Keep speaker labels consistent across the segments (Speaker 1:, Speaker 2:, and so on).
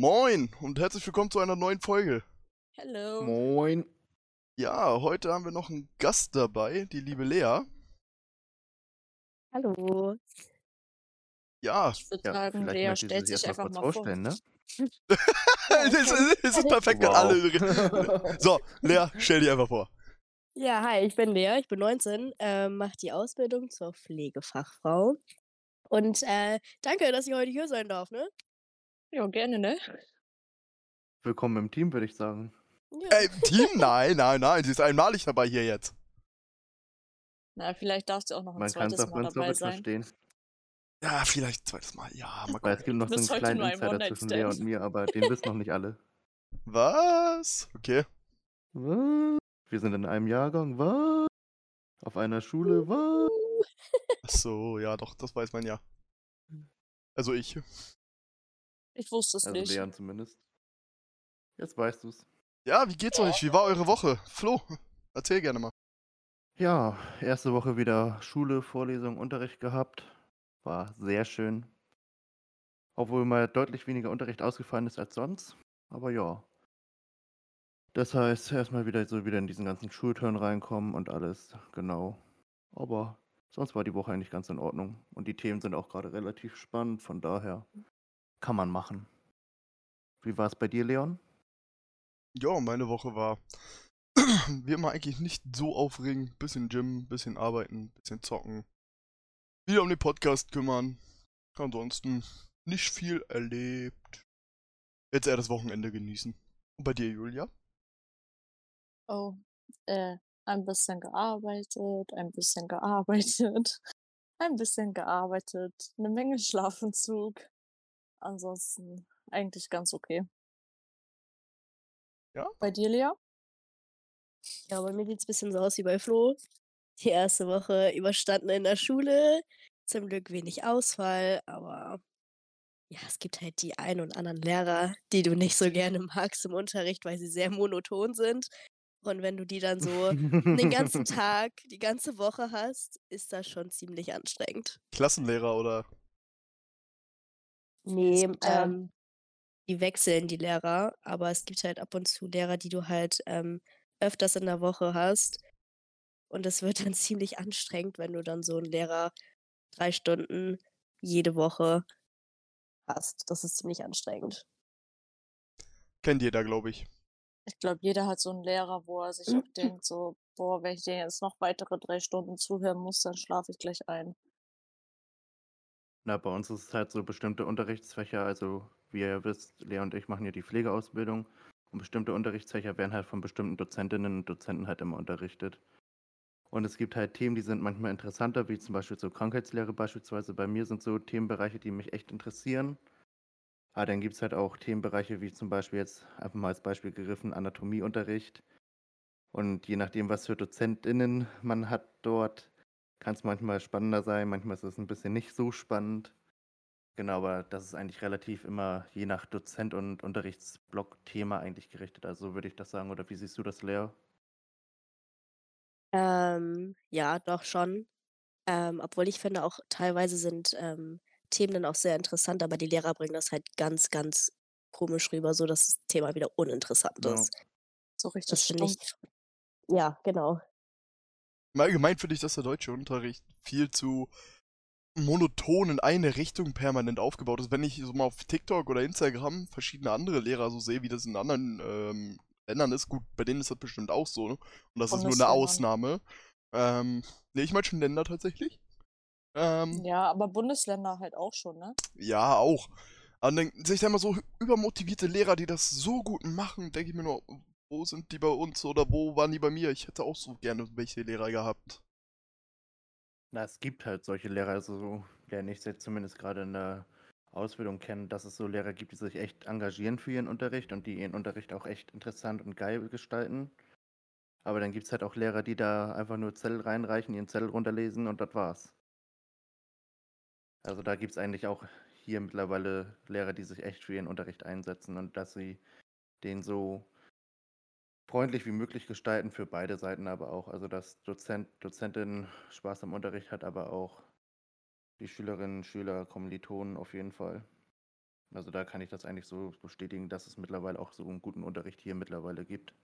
Speaker 1: Moin und herzlich willkommen zu einer neuen Folge.
Speaker 2: Hello.
Speaker 3: Moin.
Speaker 1: Ja, heute haben wir noch einen Gast dabei, die liebe Lea.
Speaker 2: Hallo.
Speaker 1: Ja,
Speaker 2: Ich würde
Speaker 3: Ja,
Speaker 2: sagen,
Speaker 3: vielleicht
Speaker 2: Lea stellt
Speaker 3: sich erst mal
Speaker 2: einfach
Speaker 3: kurz
Speaker 2: mal vor.
Speaker 3: ne?
Speaker 1: es ist, es ist perfekt, wenn
Speaker 3: Wow.
Speaker 1: alle. So, Lea, stell dich einfach vor.
Speaker 2: Ja, hi, ich bin Lea, ich bin 19, ähm, mache die Ausbildung zur Pflegefachfrau. Und äh, danke, dass ich heute hier sein darf, ne?
Speaker 4: Ja, gerne, ne?
Speaker 3: Willkommen im Team, würde ich sagen.
Speaker 2: Ja.
Speaker 1: Ey, Team? Nein, nein, nein, sie ist einmalig dabei hier jetzt.
Speaker 4: Na, vielleicht darfst du auch noch ein
Speaker 3: Man kann es
Speaker 4: zweites Mal dabei sein.
Speaker 3: verstehen.
Speaker 1: Ja, vielleicht ein zweites Mal. Ja, mal
Speaker 3: Weil
Speaker 1: gucken.
Speaker 3: es gibt noch so einen kleinen Insider zwischen Lea und mir, aber den wissen noch nicht alle.
Speaker 1: Was? Okay.
Speaker 3: Was? Wir sind in einem Jahrgang, was? Auf einer Schule, was?
Speaker 1: Ach so, ja, doch, das weiß man ja. Also ich.
Speaker 4: Ich wusste es
Speaker 3: Also
Speaker 4: nicht.
Speaker 3: Leon zumindest. Jetzt weißt du's.
Speaker 1: Ja, wie geht's euch? Wie war eure Woche? Flo, erzähl gerne mal.
Speaker 3: Ja, erste Woche wieder Schule, Vorlesung, Unterricht gehabt. War sehr schön. Obwohl mal deutlich weniger Unterricht ausgefallen ist als sonst. Aber ja. Das heißt, erstmal wieder so wieder in diesen ganzen Schulturn reinkommen und alles, genau. Aber sonst war die Woche eigentlich ganz in Ordnung. Und die Themen sind auch gerade relativ spannend, von daher kann man machen. Wie war es bei dir, Leon?
Speaker 1: Ja, meine Woche war wie immer eigentlich nicht so aufregend. Bisschen Gym, bisschen arbeiten, bisschen zocken. Wieder um den Podcast kümmern. Ansonsten nicht viel erlebt. Jetzt eher das Wochenende genießen. Und bei dir, Julia?
Speaker 4: Oh, äh, ein bisschen gearbeitet, ein bisschen gearbeitet, ein bisschen gearbeitet, eine Menge Schlafentzug. Ansonsten eigentlich ganz okay.
Speaker 1: Ja?
Speaker 4: Bei dir, Lea?
Speaker 2: Ja, bei mir sieht's ein bisschen so aus wie bei Flo. Die erste Woche überstanden in der Schule. Zum Glück wenig Ausfall, aber ja, es gibt halt die ein und anderen Lehrer, die du nicht so gerne magst im Unterricht, weil sie sehr monoton sind. Und wenn du die dann so den ganzen Tag, die ganze Woche hast, ist das schon ziemlich anstrengend.
Speaker 1: Klassenlehrer oder?
Speaker 2: Nee,
Speaker 4: gibt
Speaker 2: ähm, die wechseln die Lehrer, aber es gibt halt ab und zu Lehrer, die du halt ähm, öfters in der Woche hast. Und es wird dann ziemlich anstrengend, wenn du dann so einen Lehrer drei Stunden jede Woche hast. Das ist ziemlich anstrengend.
Speaker 1: Kennt jeder, glaube ich.
Speaker 4: Ich glaube, jeder hat so einen Lehrer, wo er sich auch denkt, so, boah, wenn ich den jetzt noch weitere drei Stunden zuhören muss, dann schlafe ich gleich ein.
Speaker 3: Na, bei uns ist es halt so bestimmte Unterrichtsfächer, also wie ihr wisst, Lea und ich machen ja die Pflegeausbildung und bestimmte Unterrichtsfächer werden halt von bestimmten Dozentinnen und Dozenten halt immer unterrichtet. Und es gibt halt Themen, die sind manchmal interessanter, wie zum Beispiel so Krankheitslehre beispielsweise. Bei mir sind so Themenbereiche, die mich echt interessieren. Aber dann gibt es halt auch Themenbereiche, wie zum Beispiel jetzt einfach mal als Beispiel gegriffen, Anatomieunterricht. Und je nachdem, was für DozentInnen man hat dort, kann es manchmal spannender sein, manchmal ist es ein bisschen nicht so spannend. Genau, aber das ist eigentlich relativ immer je nach Dozent und Unterrichtsblock-Thema eigentlich gerichtet. Also so würde ich das sagen. Oder wie siehst du das, Lea?
Speaker 2: Ähm, ja, doch schon. Ähm, obwohl ich finde, auch teilweise sind ähm, Themen dann auch sehr interessant, aber die Lehrer bringen das halt ganz, ganz komisch rüber, so dass das Thema wieder uninteressant
Speaker 3: Ja.
Speaker 2: ist.
Speaker 4: So richtig
Speaker 2: Das finde ich. Ja, genau.
Speaker 1: Im Allgemeinen finde ich, dass der deutsche Unterricht viel zu monoton in eine Richtung permanent aufgebaut ist. Wenn ich so mal auf TikTok oder Instagram verschiedene andere Lehrer so sehe, wie das in anderen ähm, Ländern ist, gut, bei denen ist das bestimmt auch so, ne? Und das ist nur eine. Ausnahme. Ähm, ne, ich meine schon Länder tatsächlich. Ähm,
Speaker 4: Ja, aber Bundesländer halt auch schon, ne?
Speaker 1: ja, auch. Aber dann sehe ich da immer so übermotivierte Lehrer, die das so gut machen, denke ich mir nur, wo sind die bei uns oder wo waren die bei mir? Ich hätte auch so gerne welche Lehrer gehabt.
Speaker 3: Na, es gibt halt solche Lehrer, also so, lerne ich jetzt zumindest gerade in der Ausbildung kennen, dass es so Lehrer gibt, die sich echt engagieren für ihren Unterricht und die ihren Unterricht auch echt interessant und geil gestalten. Aber dann gibt es halt auch Lehrer, die da einfach nur Zettel reinreichen, ihren Zettel runterlesen und das war's. Also da gibt es eigentlich auch hier mittlerweile Lehrer, die sich echt für ihren Unterricht einsetzen und dass sie den so freundlich wie möglich gestalten für beide Seiten aber auch. Also dass Dozent, Dozentin Spaß am Unterricht hat, aber auch die Schülerinnen, Schüler, Kommilitonen auf jeden Fall. Also da kann ich das eigentlich so bestätigen, dass es mittlerweile auch so einen guten Unterricht hier mittlerweile gibt.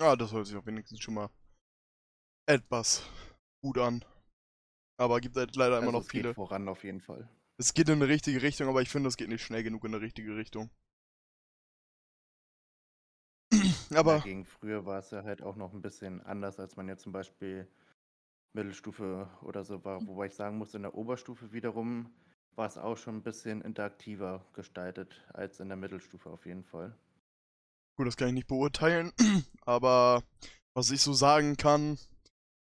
Speaker 1: Ja, das hört sich auch wenigstens schon mal etwas gut an. Aber gibt halt leider immer
Speaker 3: Also
Speaker 1: noch
Speaker 3: es geht
Speaker 1: viele.
Speaker 3: voran auf jeden Fall.
Speaker 1: Es geht in eine richtige Richtung, aber ich finde, es geht nicht schnell genug in eine richtige Richtung. Aber
Speaker 3: Dagegen früher war es ja halt auch noch ein bisschen anders, als man jetzt zum Beispiel Mittelstufe oder so war. Wobei ich sagen muss, in der Oberstufe wiederum war es auch schon ein bisschen interaktiver gestaltet als in der Mittelstufe auf jeden Fall.
Speaker 1: gut, das kann ich nicht beurteilen. Aber was ich so sagen kann,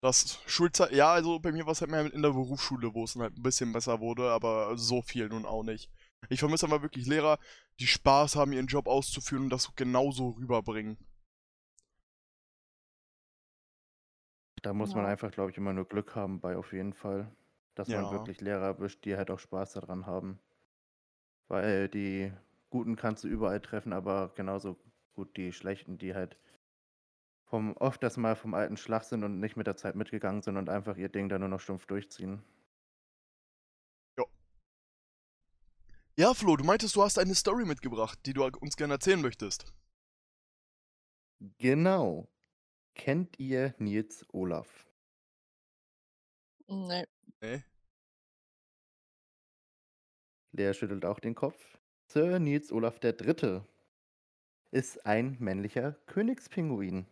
Speaker 1: dass Schulzeit, ja, also bei mir war es halt mehr in der Berufsschule, wo es dann halt ein bisschen besser wurde, aber so viel nun auch nicht. Ich vermisse aber wirklich Lehrer, die Spaß haben, ihren Job auszuführen und das so genauso rüberbringen.
Speaker 3: Da muss man
Speaker 4: Ja.
Speaker 3: einfach, glaube ich, immer nur Glück haben bei auf jeden Fall. Dass man
Speaker 1: Ja.
Speaker 3: wirklich Lehrer erwischt, die halt auch Spaß daran haben. Weil die Guten kannst du überall treffen, aber genauso gut die Schlechten, die halt vom oft das mal vom alten Schlag sind und nicht mit der Zeit mitgegangen sind und einfach ihr Ding da nur noch stumpf durchziehen.
Speaker 1: Ja, Flo, du meintest, du hast eine Story mitgebracht, die du uns gerne erzählen möchtest.
Speaker 3: Genau. Kennt ihr Nils Olaf?
Speaker 4: Nee.
Speaker 1: Nee?
Speaker 3: Lea schüttelt auch den Kopf. Sir Nils Olaf III. ist ein männlicher Königspinguin.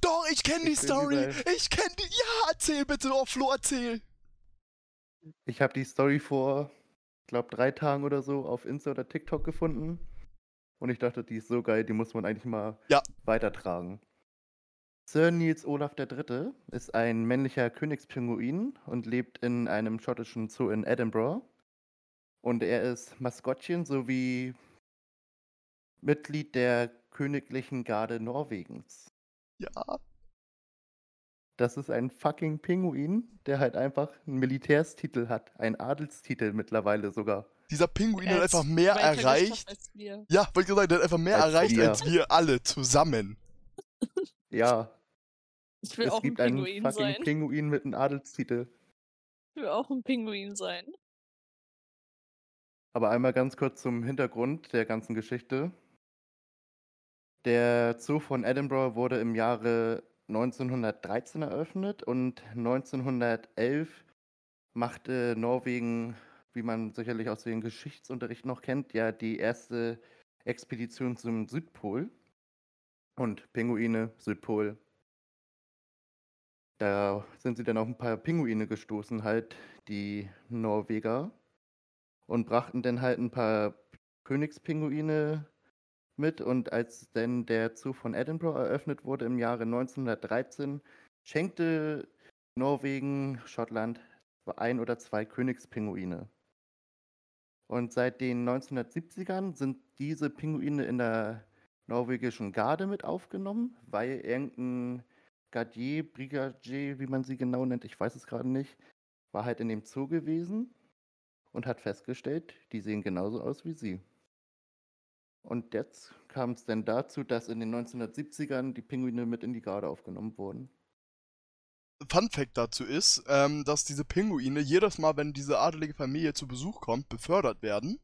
Speaker 1: Doch, ich kenne die Story.
Speaker 3: überall.
Speaker 1: Ich kenne die. Ja, erzähl bitte. Oh, Flo, erzähl.
Speaker 3: Ich habe die Story vor, ich glaube, drei Tagen oder so auf Insta oder TikTok gefunden. Und ich dachte, die ist so geil, die muss man eigentlich mal
Speaker 1: Ja.
Speaker 3: weitertragen. Sir Nils Olaf III. ist ein männlicher Königspinguin und lebt in einem schottischen Zoo in Edinburgh. Und er ist Maskottchen sowie Mitglied der Königlichen Garde Norwegens.
Speaker 1: Ja.
Speaker 3: Das ist ein fucking Pinguin, der halt einfach einen Militärstitel hat. Einen Adelstitel mittlerweile sogar.
Speaker 1: Dieser Pinguin hat einfach mehr erreicht.
Speaker 4: Als wir.
Speaker 1: Ja, wollte ich sagen, der hat einfach mehr
Speaker 3: Als
Speaker 1: erreicht
Speaker 3: wir.
Speaker 1: als wir alle zusammen.
Speaker 3: Ja,
Speaker 4: Ich will
Speaker 3: es
Speaker 4: auch ein
Speaker 3: gibt einen
Speaker 4: Pinguin
Speaker 3: fucking
Speaker 4: sein.
Speaker 3: Pinguin mit einem Adelstitel.
Speaker 4: Ich will auch ein Pinguin sein.
Speaker 3: Aber einmal ganz kurz zum Hintergrund der ganzen Geschichte. Der Zoo von Edinburgh wurde im Jahre 1913 eröffnet und 1911 machte Norwegen, wie man sicherlich aus dem Geschichtsunterricht noch kennt, ja die erste Expedition zum Südpol. Und Pinguine, Südpol. Da sind sie dann auf ein paar Pinguine gestoßen, halt die Norweger und brachten dann halt ein paar Königspinguine mit. Und als dann der Zoo von Edinburgh eröffnet wurde im Jahre 1913, schenkte Norwegen Schottland ein oder zwei Königspinguine. Und seit den 1970ern sind diese Pinguine in der norwegischen Garde mit aufgenommen, weil irgendein Gardier, Brigadier, wie man sie genau nennt, ich weiß es gerade nicht, war halt in dem Zoo gewesen und hat festgestellt, die sehen genauso aus wie sie. Und jetzt kam es dann dazu, dass in den 1970ern die Pinguine mit in die Garde aufgenommen wurden.
Speaker 1: Fun Fact dazu ist, ähm, dass diese Pinguine jedes Mal, wenn diese adelige Familie zu Besuch kommt, befördert werden.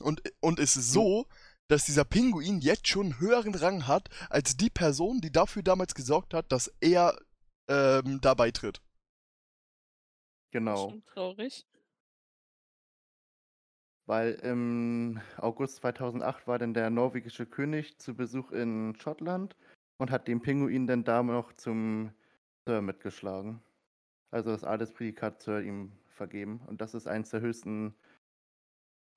Speaker 1: Und, und es ist so, dass dieser Pinguin jetzt schon einen höheren Rang hat als die Person, die dafür damals gesorgt hat, dass er ähm, da beitritt.
Speaker 3: Genau,
Speaker 4: Schon traurig.
Speaker 3: weil im August 2008 war dann der norwegische König zu Besuch in Schottland und hat den Pinguin dann da noch zum Sir mitgeschlagen. Also das Adelsprädikat Sir ihm vergeben. Und das ist eins der höchsten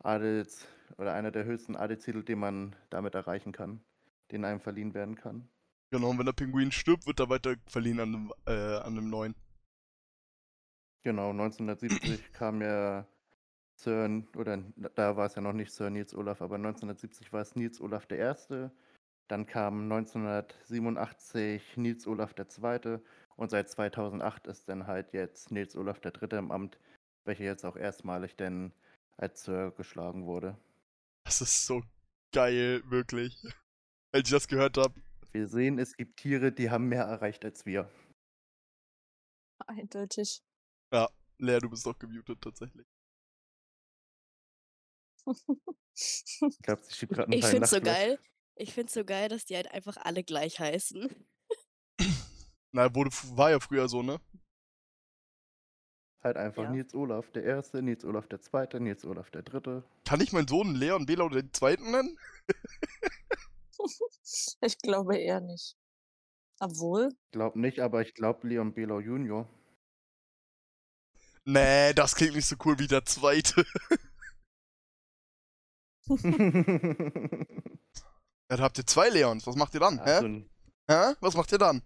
Speaker 3: Adels oder einer der höchsten Adelstitel, den man damit erreichen kann, den einem verliehen werden kann.
Speaker 1: Genau, und wenn der Pinguin stirbt, wird er weiter verliehen an einem, äh, an einem neuen.
Speaker 3: Genau, 1970 kam ja Sir, oder da war es ja noch nicht Sir Nils Olaf, aber 1970 war es Nils Olaf I. Dann kam 1987 Nils Olaf II. Und seit 2008 ist dann halt jetzt Nils Olaf III. im Amt, welcher jetzt auch erstmalig denn als Sir geschlagen wurde.
Speaker 1: Das ist so geil, wirklich. Als ich das gehört habe.
Speaker 3: Wir sehen, es gibt Tiere, die haben mehr erreicht als wir.
Speaker 4: Eindeutig.
Speaker 1: Lea, du bist doch gemutet tatsächlich.
Speaker 3: Ich glaube, sie schiebt gerade einen
Speaker 2: Ich find's so geil. Ich find's so geil, dass die halt einfach alle gleich heißen.
Speaker 1: Na, wurde, war ja früher so, ne?
Speaker 3: Halt einfach
Speaker 2: Ja.
Speaker 3: Nils Olaf der Erste, Nils Olaf der Zweite, Nils Olaf der Dritte.
Speaker 1: Kann ich meinen Sohn Leon Bela oder den zweiten nennen?
Speaker 4: Ich glaube eher nicht. Obwohl,
Speaker 3: Glaub nicht, aber ich glaube Leon Belau Junior.
Speaker 1: Nee, das klingt nicht so cool wie der zweite. Dann habt ihr zwei Leons. Was macht ihr dann?
Speaker 3: Ach,
Speaker 1: Hä?
Speaker 3: so
Speaker 1: Hä? Was macht ihr dann?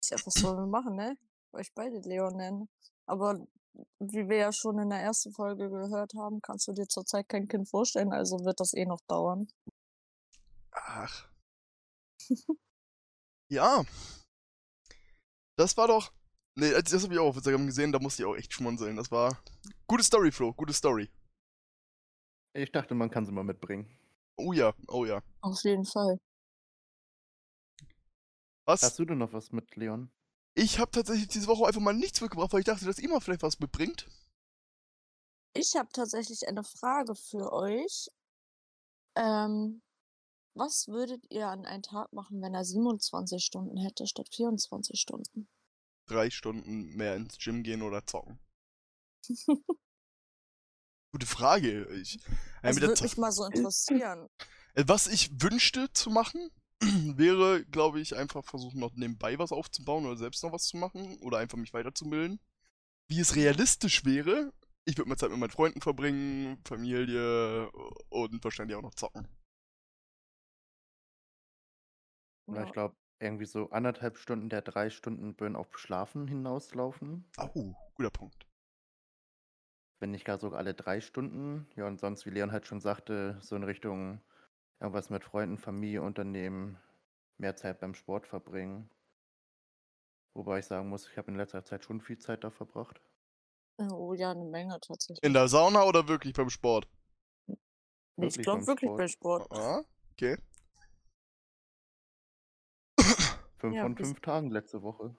Speaker 4: ist ja was sollen wir machen, ne? Euch beide Leon nennen. Aber wie wir ja schon in der ersten Folge gehört haben, kannst du dir zurzeit kein Kind vorstellen, also wird das eh noch dauern.
Speaker 1: Ach. ja. Das war doch. Nee, das das hab ich auch auf Instagram gesehen, da musste ich auch echt schmunzeln. Das war. Gute Story, Flo, gute Story.
Speaker 3: ich dachte, man kann sie mal mitbringen.
Speaker 1: Oh ja, oh ja.
Speaker 4: Auf jeden Fall.
Speaker 1: Was?
Speaker 3: Hast du denn noch was mit Leon?
Speaker 1: Ich habe tatsächlich diese Woche einfach mal nichts mitgebracht, weil ich dachte, dass mal vielleicht was mitbringt.
Speaker 4: Ich habe tatsächlich eine Frage für euch. Ähm, was würdet ihr an einem Tag machen, wenn er 27 Stunden hätte statt 24 Stunden?
Speaker 1: Drei Stunden mehr ins Gym gehen oder zocken. Gute Frage. Ich, äh,
Speaker 4: Das würde mich mal so interessieren.
Speaker 1: Äh, Was ich wünschte zu machen, wäre, glaube ich, einfach versuchen, noch nebenbei was aufzubauen oder selbst noch was zu machen oder einfach mich weiterzubilden. Wie es realistisch wäre, ich würde mehr Zeit mit meinen Freunden verbringen, Familie und wahrscheinlich auch noch zocken.
Speaker 3: Oder
Speaker 4: Ja.
Speaker 3: ich glaube, irgendwie so anderthalb Stunden der drei Stunden Burn auf Schlafen hinauslaufen.
Speaker 1: Au, guter Punkt.
Speaker 3: Wenn nicht gar sogar alle drei Stunden. Ja, und sonst, wie Leon halt schon sagte, so in Richtung irgendwas mit Freunden, Familie unternehmen, mehr Zeit beim Sport verbringen. Wobei ich sagen muss, ich habe in letzter Zeit schon viel Zeit da verbracht.
Speaker 4: Oh ja, eine Menge tatsächlich.
Speaker 1: In der Sauna oder wirklich beim Sport?
Speaker 4: ich glaube
Speaker 3: beim
Speaker 4: wirklich
Speaker 3: Sport.
Speaker 4: bei Sport.
Speaker 1: Ah, okay.
Speaker 3: Fünf
Speaker 4: Ja,
Speaker 3: von fünf Tagen letzte Woche.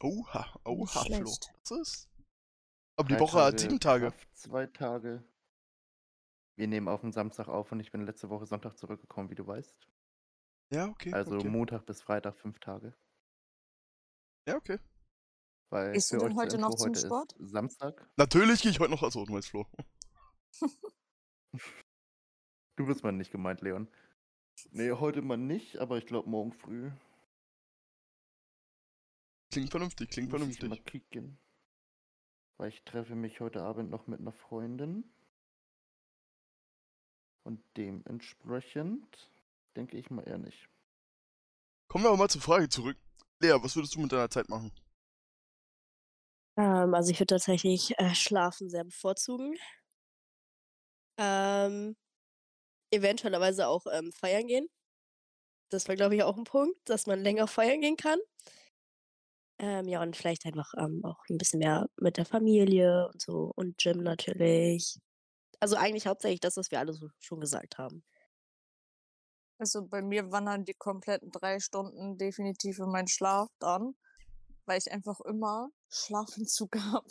Speaker 1: Oha, oha, Flo. Das ist. Aber die Woche hat sieben Tage.
Speaker 3: Kraft, zwei Tage. Wir nehmen auf den Samstag auf und ich bin letzte Woche Sonntag zurückgekommen, wie du weißt.
Speaker 1: Ja, okay.
Speaker 3: Also
Speaker 1: okay.
Speaker 3: Montag bis Freitag fünf Tage.
Speaker 1: Ja, okay.
Speaker 3: Weil
Speaker 4: Gehst du
Speaker 3: für
Speaker 4: denn heute noch
Speaker 3: Info,
Speaker 4: zum
Speaker 3: heute
Speaker 4: Sport?
Speaker 3: Ist Samstag.
Speaker 1: Natürlich gehe ich heute noch. Achso, du meinst Flo.
Speaker 3: Du bist mal nicht gemeint, Leon. Nee, heute mal nicht, aber ich glaube morgen früh.
Speaker 1: Klingt vernünftig, klingt
Speaker 3: muss ich mal
Speaker 1: vernünftig.
Speaker 3: kicken. Weil ich treffe mich heute Abend noch mit einer Freundin. Und dementsprechend denke ich mal eher nicht.
Speaker 1: Kommen wir aber mal zur Frage zurück. Lea, was würdest du mit deiner Zeit machen?
Speaker 2: Ähm, also ich würde tatsächlich äh, Schlafen sehr bevorzugen. Ähm, eventuellerweise auch ähm, feiern gehen. Das war, glaube ich, auch ein Punkt, dass man länger feiern gehen kann. Ähm, ja, und vielleicht einfach ähm, auch ein bisschen mehr mit der Familie und so und Gym natürlich. Also eigentlich hauptsächlich das, was wir alle so schon gesagt haben.
Speaker 4: Also bei mir wandern die kompletten drei Stunden definitiv in meinen Schlaf dann, weil ich einfach immer Schlafentzug habe.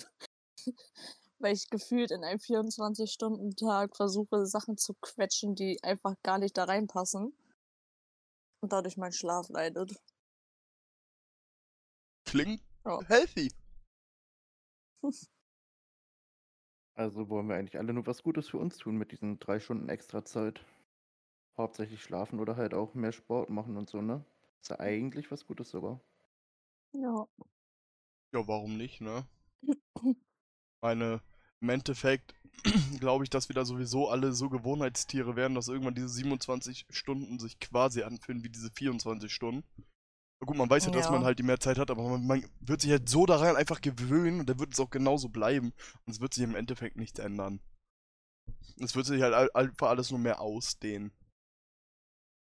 Speaker 4: weil ich gefühlt in einem 24-Stunden-Tag versuche, Sachen zu quetschen, die einfach gar nicht da reinpassen. Und dadurch mein Schlaf leidet.
Speaker 1: Klingt
Speaker 4: Ja.
Speaker 1: healthy.
Speaker 3: Also wollen wir eigentlich alle nur was Gutes für uns tun mit diesen drei Stunden extra Zeit. Hauptsächlich schlafen oder halt auch mehr Sport machen und so, ne? Ist ja eigentlich was Gutes sogar.
Speaker 4: Ja.
Speaker 1: Ja, warum nicht, ne? Meine, im Endeffekt glaube ich, dass wir da sowieso alle so Gewohnheitstiere werden, dass irgendwann diese 27 Stunden sich quasi anfühlen wie diese 24 Stunden. Gut, man weiß ja, dass man halt die mehr Zeit hat, aber man, man wird sich halt so daran einfach gewöhnen und dann wird es auch genauso bleiben. Und es wird sich im Endeffekt nichts ändern. Es wird sich halt einfach alles nur mehr ausdehnen.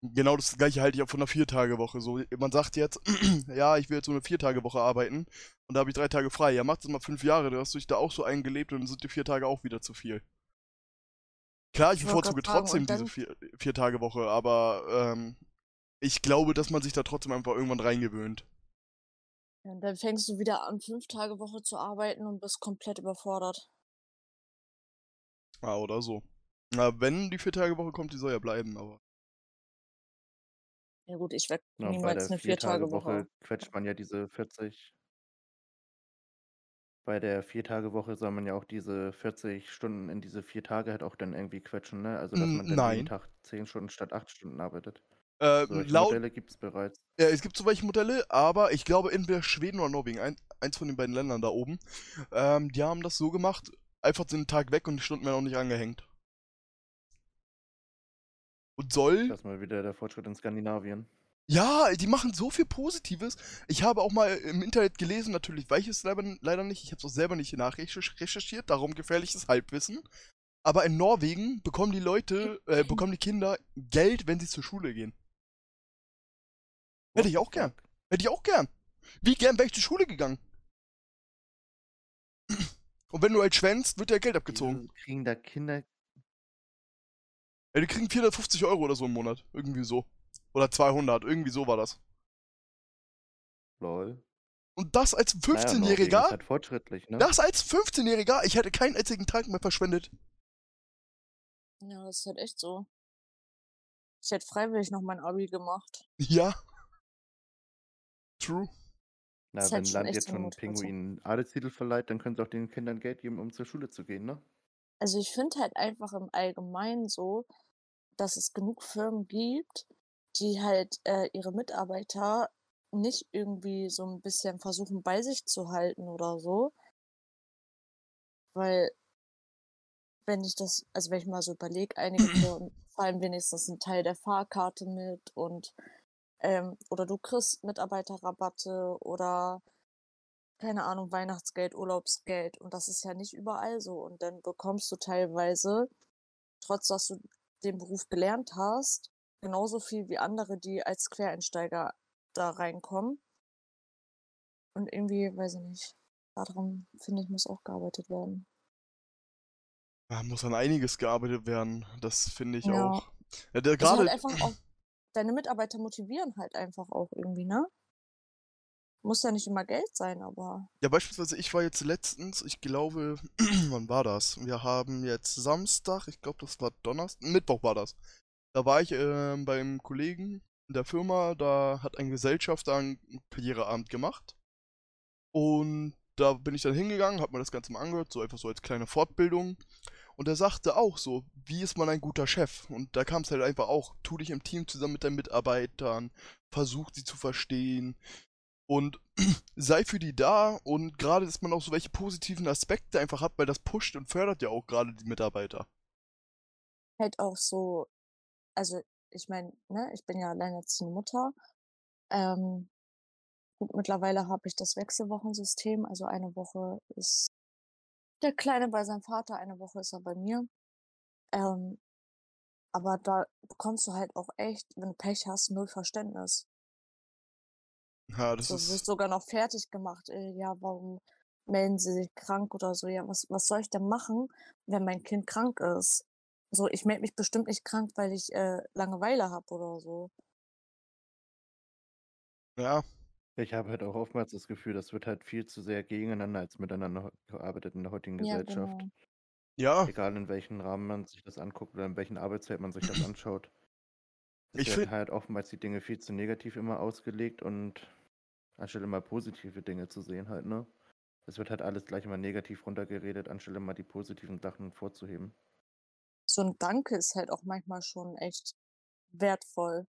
Speaker 1: Genau das gleiche halte ich auch von einer Viertagewoche. So, man sagt jetzt, ja, ich will jetzt so eine Viertagewoche arbeiten und da habe ich drei Tage frei. Ja, mach das mal fünf Jahre, dann hast du dich da auch so eingelebt und dann sind die vier Tage auch wieder zu viel. Klar, ich bevorzuge trotzdem diese vier, aber ähm, ich glaube, dass man sich da trotzdem einfach irgendwann reingewöhnt.
Speaker 4: ja. Und dann fängst du wieder an, fünf Tage Woche zu arbeiten und bist komplett überfordert.
Speaker 1: Ah, oder so. Na, wenn die Vier-Tage-Woche kommt, die soll ja bleiben, aber.
Speaker 4: Ja gut, ich werde
Speaker 3: Ja,
Speaker 4: niemals
Speaker 3: der
Speaker 4: eine Vier-Tage-Woche.
Speaker 3: Quetscht man ja diese 40 bei der Viertagewoche soll man ja auch diese 40 Stunden in diese 4 Tage halt auch dann irgendwie quetschen, ne? Also, dass man dann
Speaker 1: nein.
Speaker 3: jeden Tag 10 Stunden statt 8 Stunden arbeitet.
Speaker 1: Äh,
Speaker 3: Solche
Speaker 1: laut.
Speaker 3: Modelle gibt's bereits.
Speaker 1: Ja, es gibt so welche Modelle, aber ich glaube entweder Schweden oder Norwegen, ein, eins von den beiden Ländern da oben, ähm, die haben das so gemacht, einfach den Tag weg und die Stunden werden auch nicht angehängt. Und soll
Speaker 3: Das ist mal wieder der Fortschritt in Skandinavien.
Speaker 1: Ja, die machen so viel Positives. Ich habe auch mal im Internet gelesen, natürlich weiß ich es leider, leider nicht, ich habe es auch selber nicht nachrecherchiert, darum gefährliches Halbwissen. Aber in Norwegen bekommen die Leute, äh, bekommen die Kinder Geld, wenn sie zur Schule gehen. Hätte ich auch gern. Hätte ich auch gern. Wie gern wäre ich zur Schule gegangen? Und wenn du halt schwänzt, wird ja Geld abgezogen.
Speaker 3: Wieso kriegen da Kinder
Speaker 1: Ja, die kriegen 450 Euro oder so im Monat. Irgendwie so. Oder 200, irgendwie so war das.
Speaker 3: lol.
Speaker 1: Und das als
Speaker 3: Naja, Norwegen
Speaker 1: 15-Jähriger?
Speaker 3: ist halt fortschrittlich, ne?
Speaker 1: Das als 15-Jähriger? Ich hätte keinen einzigen Tag mehr verschwendet.
Speaker 4: Ja, das ist halt echt so. Ich hätte freiwillig noch mein Abi gemacht.
Speaker 1: Ja. True.
Speaker 3: Na,
Speaker 4: ist
Speaker 3: wenn
Speaker 4: halt
Speaker 3: Land jetzt schon. Pinguinen Adelstitel verleiht, dann können sie auch den Kindern Geld geben, um zur Schule zu gehen, ne?
Speaker 4: Also ich finde halt einfach im Allgemeinen so, dass es genug Firmen gibt, die halt äh, ihre Mitarbeiter nicht irgendwie so ein bisschen versuchen bei sich zu halten oder so. Weil, wenn ich das, also wenn ich mal so überlege, einige Firmen zahlen wenigstens einen Teil der Fahrkarte mit und ähm, oder du kriegst Mitarbeiterrabatte oder keine Ahnung, Weihnachtsgeld, Urlaubsgeld und das ist ja nicht überall so. Und dann bekommst du teilweise, trotz dass du den Beruf gelernt hast, genauso viel wie andere, die als Quereinsteiger da reinkommen. Und irgendwie, weiß ich nicht, daran finde ich, muss auch gearbeitet werden.
Speaker 1: Da muss an einiges gearbeitet werden. Das finde ich
Speaker 4: Ja.
Speaker 1: auch. Ja, der gerade.
Speaker 4: halt einfach auch, deine Mitarbeiter motivieren halt einfach auch irgendwie, ne? Muss ja nicht immer Geld sein, aber
Speaker 1: Ja, beispielsweise, ich war jetzt letztens, ich glaube, wann war das? Wir haben jetzt Samstag, ich glaube, das war Donnerstag, Mittwoch war das. Da war ich ähm, beim Kollegen in der Firma, da hat ein Gesellschafter einen Karriereabend gemacht. Und da bin ich dann hingegangen, hab mir das Ganze mal angehört, so einfach so als kleine Fortbildung. Und er sagte auch so, wie ist man ein guter Chef? Und da kam es halt einfach auch, tu dich im Team zusammen mit deinen Mitarbeitern, versuch sie zu verstehen und sei für die da und gerade, dass man auch so welche positiven Aspekte einfach hat, weil das pusht und fördert ja auch gerade die Mitarbeiter.
Speaker 4: halt auch so, also ich meine, ne, ich bin ja alleinerziehende Mutter. Ähm, gut, mittlerweile habe ich das Wechselwochensystem, also eine Woche ist der Kleine bei seinem Vater, eine Woche ist er bei mir. Ähm, aber da bekommst du halt auch echt, wenn du Pech hast, null Verständnis.
Speaker 1: Ja, das
Speaker 4: So, du wirst
Speaker 1: ist.
Speaker 4: sogar noch fertig gemacht. Äh, ja, warum melden sie sich krank oder so? Ja, was, was soll ich denn machen, wenn mein Kind krank ist? So, ich melde mich bestimmt nicht krank, weil ich äh, Langeweile habe oder so.
Speaker 1: Ja,
Speaker 3: Ich habe halt auch oftmals das Gefühl, das wird halt viel zu sehr gegeneinander als miteinander gearbeitet in der heutigen
Speaker 4: Ja,
Speaker 3: Gesellschaft.
Speaker 4: genau.
Speaker 1: ja.
Speaker 3: Egal in welchem Rahmen man sich das anguckt oder in welchem Arbeitsfeld man sich das anschaut. Es
Speaker 1: Ich
Speaker 3: werden
Speaker 1: find-
Speaker 3: halt oftmals die Dinge viel zu negativ immer ausgelegt und anstelle mal positive Dinge zu sehen halt, ne? Es wird halt alles gleich immer negativ runtergeredet, anstelle mal die positiven Sachen vorzuheben.
Speaker 4: So ein Danke ist halt auch manchmal schon echt wertvoll.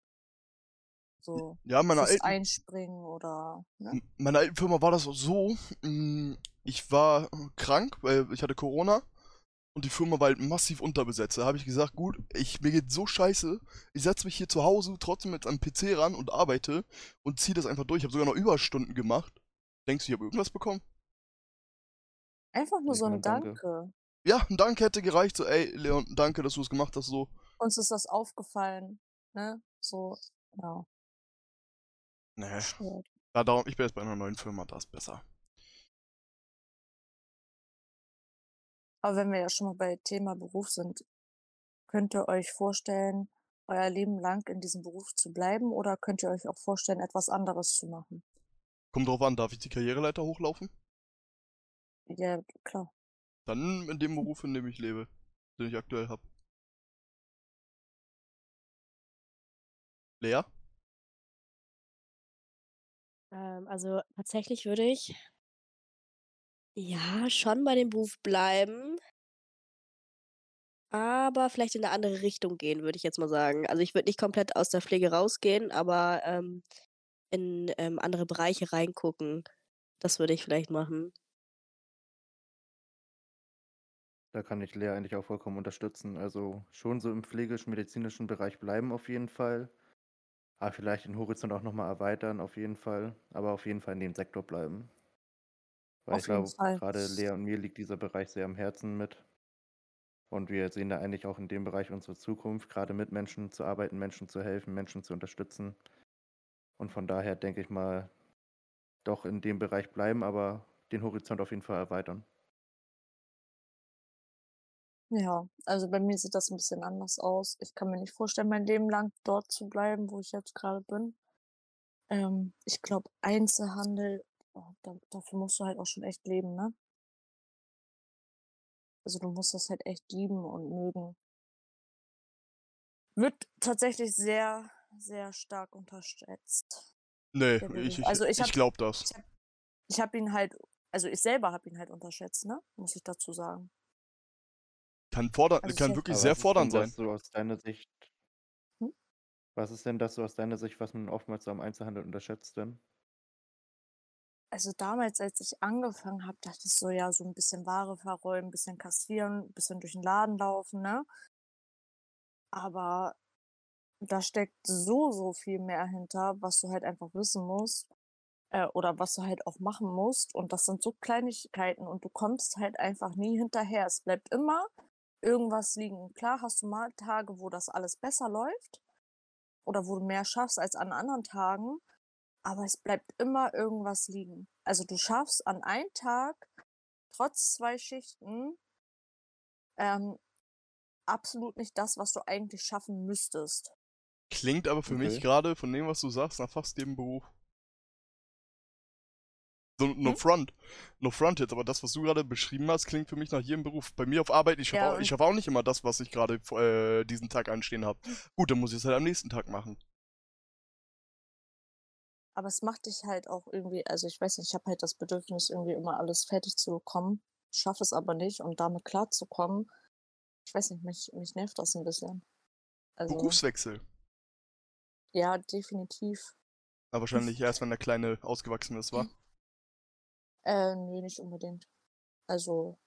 Speaker 4: So
Speaker 1: Ja, meiner alten,
Speaker 4: Einspringen oder, ne?
Speaker 1: in meiner alten Firma war das auch so. mh, Ich war krank, weil ich hatte Corona. Und die Firma war halt massiv unterbesetzt. Da habe ich gesagt, gut, ich, mir geht so scheiße. Ich setze mich hier zu Hause trotzdem jetzt am PC ran und arbeite und ziehe das einfach durch. Ich habe sogar noch Überstunden gemacht. Denkst du, ich habe irgendwas bekommen?
Speaker 4: Einfach nur
Speaker 3: Nicht
Speaker 4: so ein
Speaker 3: Danke.
Speaker 4: Danke.
Speaker 1: Ja, ein Danke hätte gereicht. So, ey, Leon, danke, dass du es gemacht hast. So.
Speaker 4: Uns ist das aufgefallen, ne? So, ja,
Speaker 1: Nee. Da darum, ich bin jetzt bei einer neuen Firma, da ist besser.
Speaker 4: Aber wenn wir ja schon mal bei Thema Beruf sind, könnt ihr euch vorstellen, euer Leben lang in diesem Beruf zu bleiben oder könnt ihr euch auch vorstellen, etwas anderes zu machen?
Speaker 1: Kommt drauf an, darf ich die Karriereleiter hochlaufen?
Speaker 4: Ja, klar.
Speaker 1: Dann in dem Beruf, in dem ich lebe, den ich aktuell habe. Lea?
Speaker 2: Ähm, also tatsächlich würde ich ja schon bei dem Beruf bleiben. Aber vielleicht in eine andere Richtung gehen, würde ich jetzt mal sagen. Also ich würde nicht komplett aus der Pflege rausgehen, aber ähm, in ähm, andere Bereiche reingucken. Das würde ich vielleicht machen.
Speaker 3: Da kann ich Lea eigentlich auch vollkommen unterstützen. Also schon so im pflegisch-medizinischen Bereich bleiben auf jeden Fall. Aber vielleicht den Horizont auch nochmal erweitern, auf jeden Fall. Aber auf jeden Fall in dem Sektor bleiben. Weil ich
Speaker 4: Auf jeden
Speaker 3: glaube,
Speaker 4: Fall.
Speaker 3: gerade Lea und mir liegt dieser Bereich sehr am Herzen mit. Und wir sehen da eigentlich auch in dem Bereich unsere Zukunft, gerade mit Menschen zu arbeiten, Menschen zu helfen, Menschen zu unterstützen. Und von daher denke ich mal, doch in dem Bereich bleiben, aber den Horizont auf jeden Fall erweitern.
Speaker 4: Ja, also bei mir sieht das ein bisschen anders aus. Ich kann mir nicht vorstellen, mein Leben lang dort zu bleiben, wo ich jetzt gerade bin. Ähm, ich glaube, Einzelhandel, oh, da, dafür musst du halt auch schon echt leben, ne? Also du musst das halt echt lieben und mögen. Wird tatsächlich sehr, sehr stark unterschätzt.
Speaker 1: Nee, ich, ich,
Speaker 4: Also ich
Speaker 1: ich glaube das.
Speaker 4: Ich habe hab ihn halt, also ich selber habe ihn halt unterschätzt, ne? Muss ich dazu sagen.
Speaker 1: Kann, fordern,
Speaker 4: Also
Speaker 1: kann wirklich sehr fordernd sein.
Speaker 3: so aus deiner Sicht?
Speaker 4: Hm?
Speaker 3: Was ist denn das so aus deiner Sicht, was man oftmals am Einzelhandel unterschätzt denn?
Speaker 4: Also damals, als ich angefangen habe, dachte ich so, ja, so ein bisschen Ware verräumen, ein bisschen kassieren, ein bisschen durch den Laden laufen, ne? Aber da steckt so, so viel mehr hinter, was du halt einfach wissen musst. Äh, oder was du halt auch machen musst. Und das sind so Kleinigkeiten und du kommst halt einfach nie hinterher. Es bleibt immer irgendwas liegen. Klar hast du mal Tage, wo das alles besser läuft oder wo du mehr schaffst als an anderen Tagen, aber es bleibt immer irgendwas liegen. Also du schaffst an einem Tag, trotz zwei Schichten, ähm, absolut nicht das, was du eigentlich schaffen müsstest.
Speaker 1: Klingt aber für mich
Speaker 3: Okay.
Speaker 1: gerade von dem, was du sagst, nach fast jedem Beruf. So, no
Speaker 4: Hm?
Speaker 1: front. No front jetzt, aber das, was du gerade beschrieben hast, klingt für mich nach jedem Beruf. Bei mir auf Arbeit, ich schaffe
Speaker 4: Ja,
Speaker 1: auch, ich schaff auch nicht immer das, was ich gerade äh, diesen Tag anstehen habe. Gut, dann muss ich es halt am nächsten Tag machen.
Speaker 4: Aber es macht dich halt auch irgendwie, also ich weiß nicht, ich habe halt das Bedürfnis, irgendwie immer alles fertig zu bekommen, schaffe es aber nicht und damit klarzukommen. Ich weiß nicht, mich, mich nervt das ein bisschen. Also,
Speaker 1: Berufswechsel.
Speaker 4: ja, definitiv.
Speaker 1: Aber wahrscheinlich erst, wenn der Kleine ausgewachsen ist, war.
Speaker 4: Äh, nee, nicht unbedingt. Also,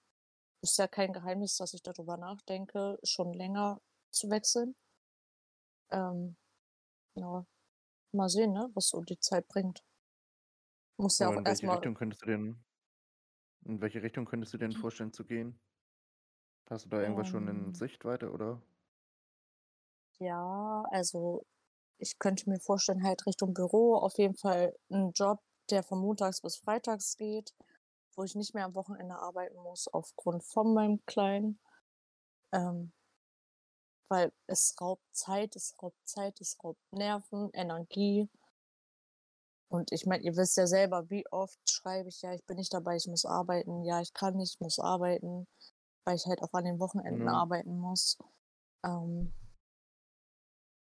Speaker 4: ist ja kein Geheimnis, dass ich darüber nachdenke, schon länger zu wechseln. Ähm, ja, mal sehen, ne, was so die Zeit bringt. Muss ja
Speaker 3: Aber
Speaker 4: auch
Speaker 3: in welche
Speaker 4: erstmal.
Speaker 3: Richtung könntest du denn, in welche Richtung könntest du dir denn vorstellen zu gehen? Hast du da irgendwas schon in
Speaker 4: Ähm.
Speaker 3: Sichtweite oder?
Speaker 4: Ja, also ich könnte mir vorstellen, halt Richtung Büro auf jeden Fall einen Job, der von montags bis freitags geht, wo ich nicht mehr am Wochenende arbeiten muss, aufgrund von meinem Kleinen. Ähm, weil es raubt Zeit, es raubt Zeit, es raubt Nerven, Energie. Und ich meine, ihr wisst ja selber, wie oft schreibe ich, ja, ich bin nicht dabei, ich muss arbeiten, ja, ich kann nicht, ich muss arbeiten, weil ich halt auch an den Wochenenden
Speaker 3: Ja.
Speaker 4: arbeiten muss. Ähm,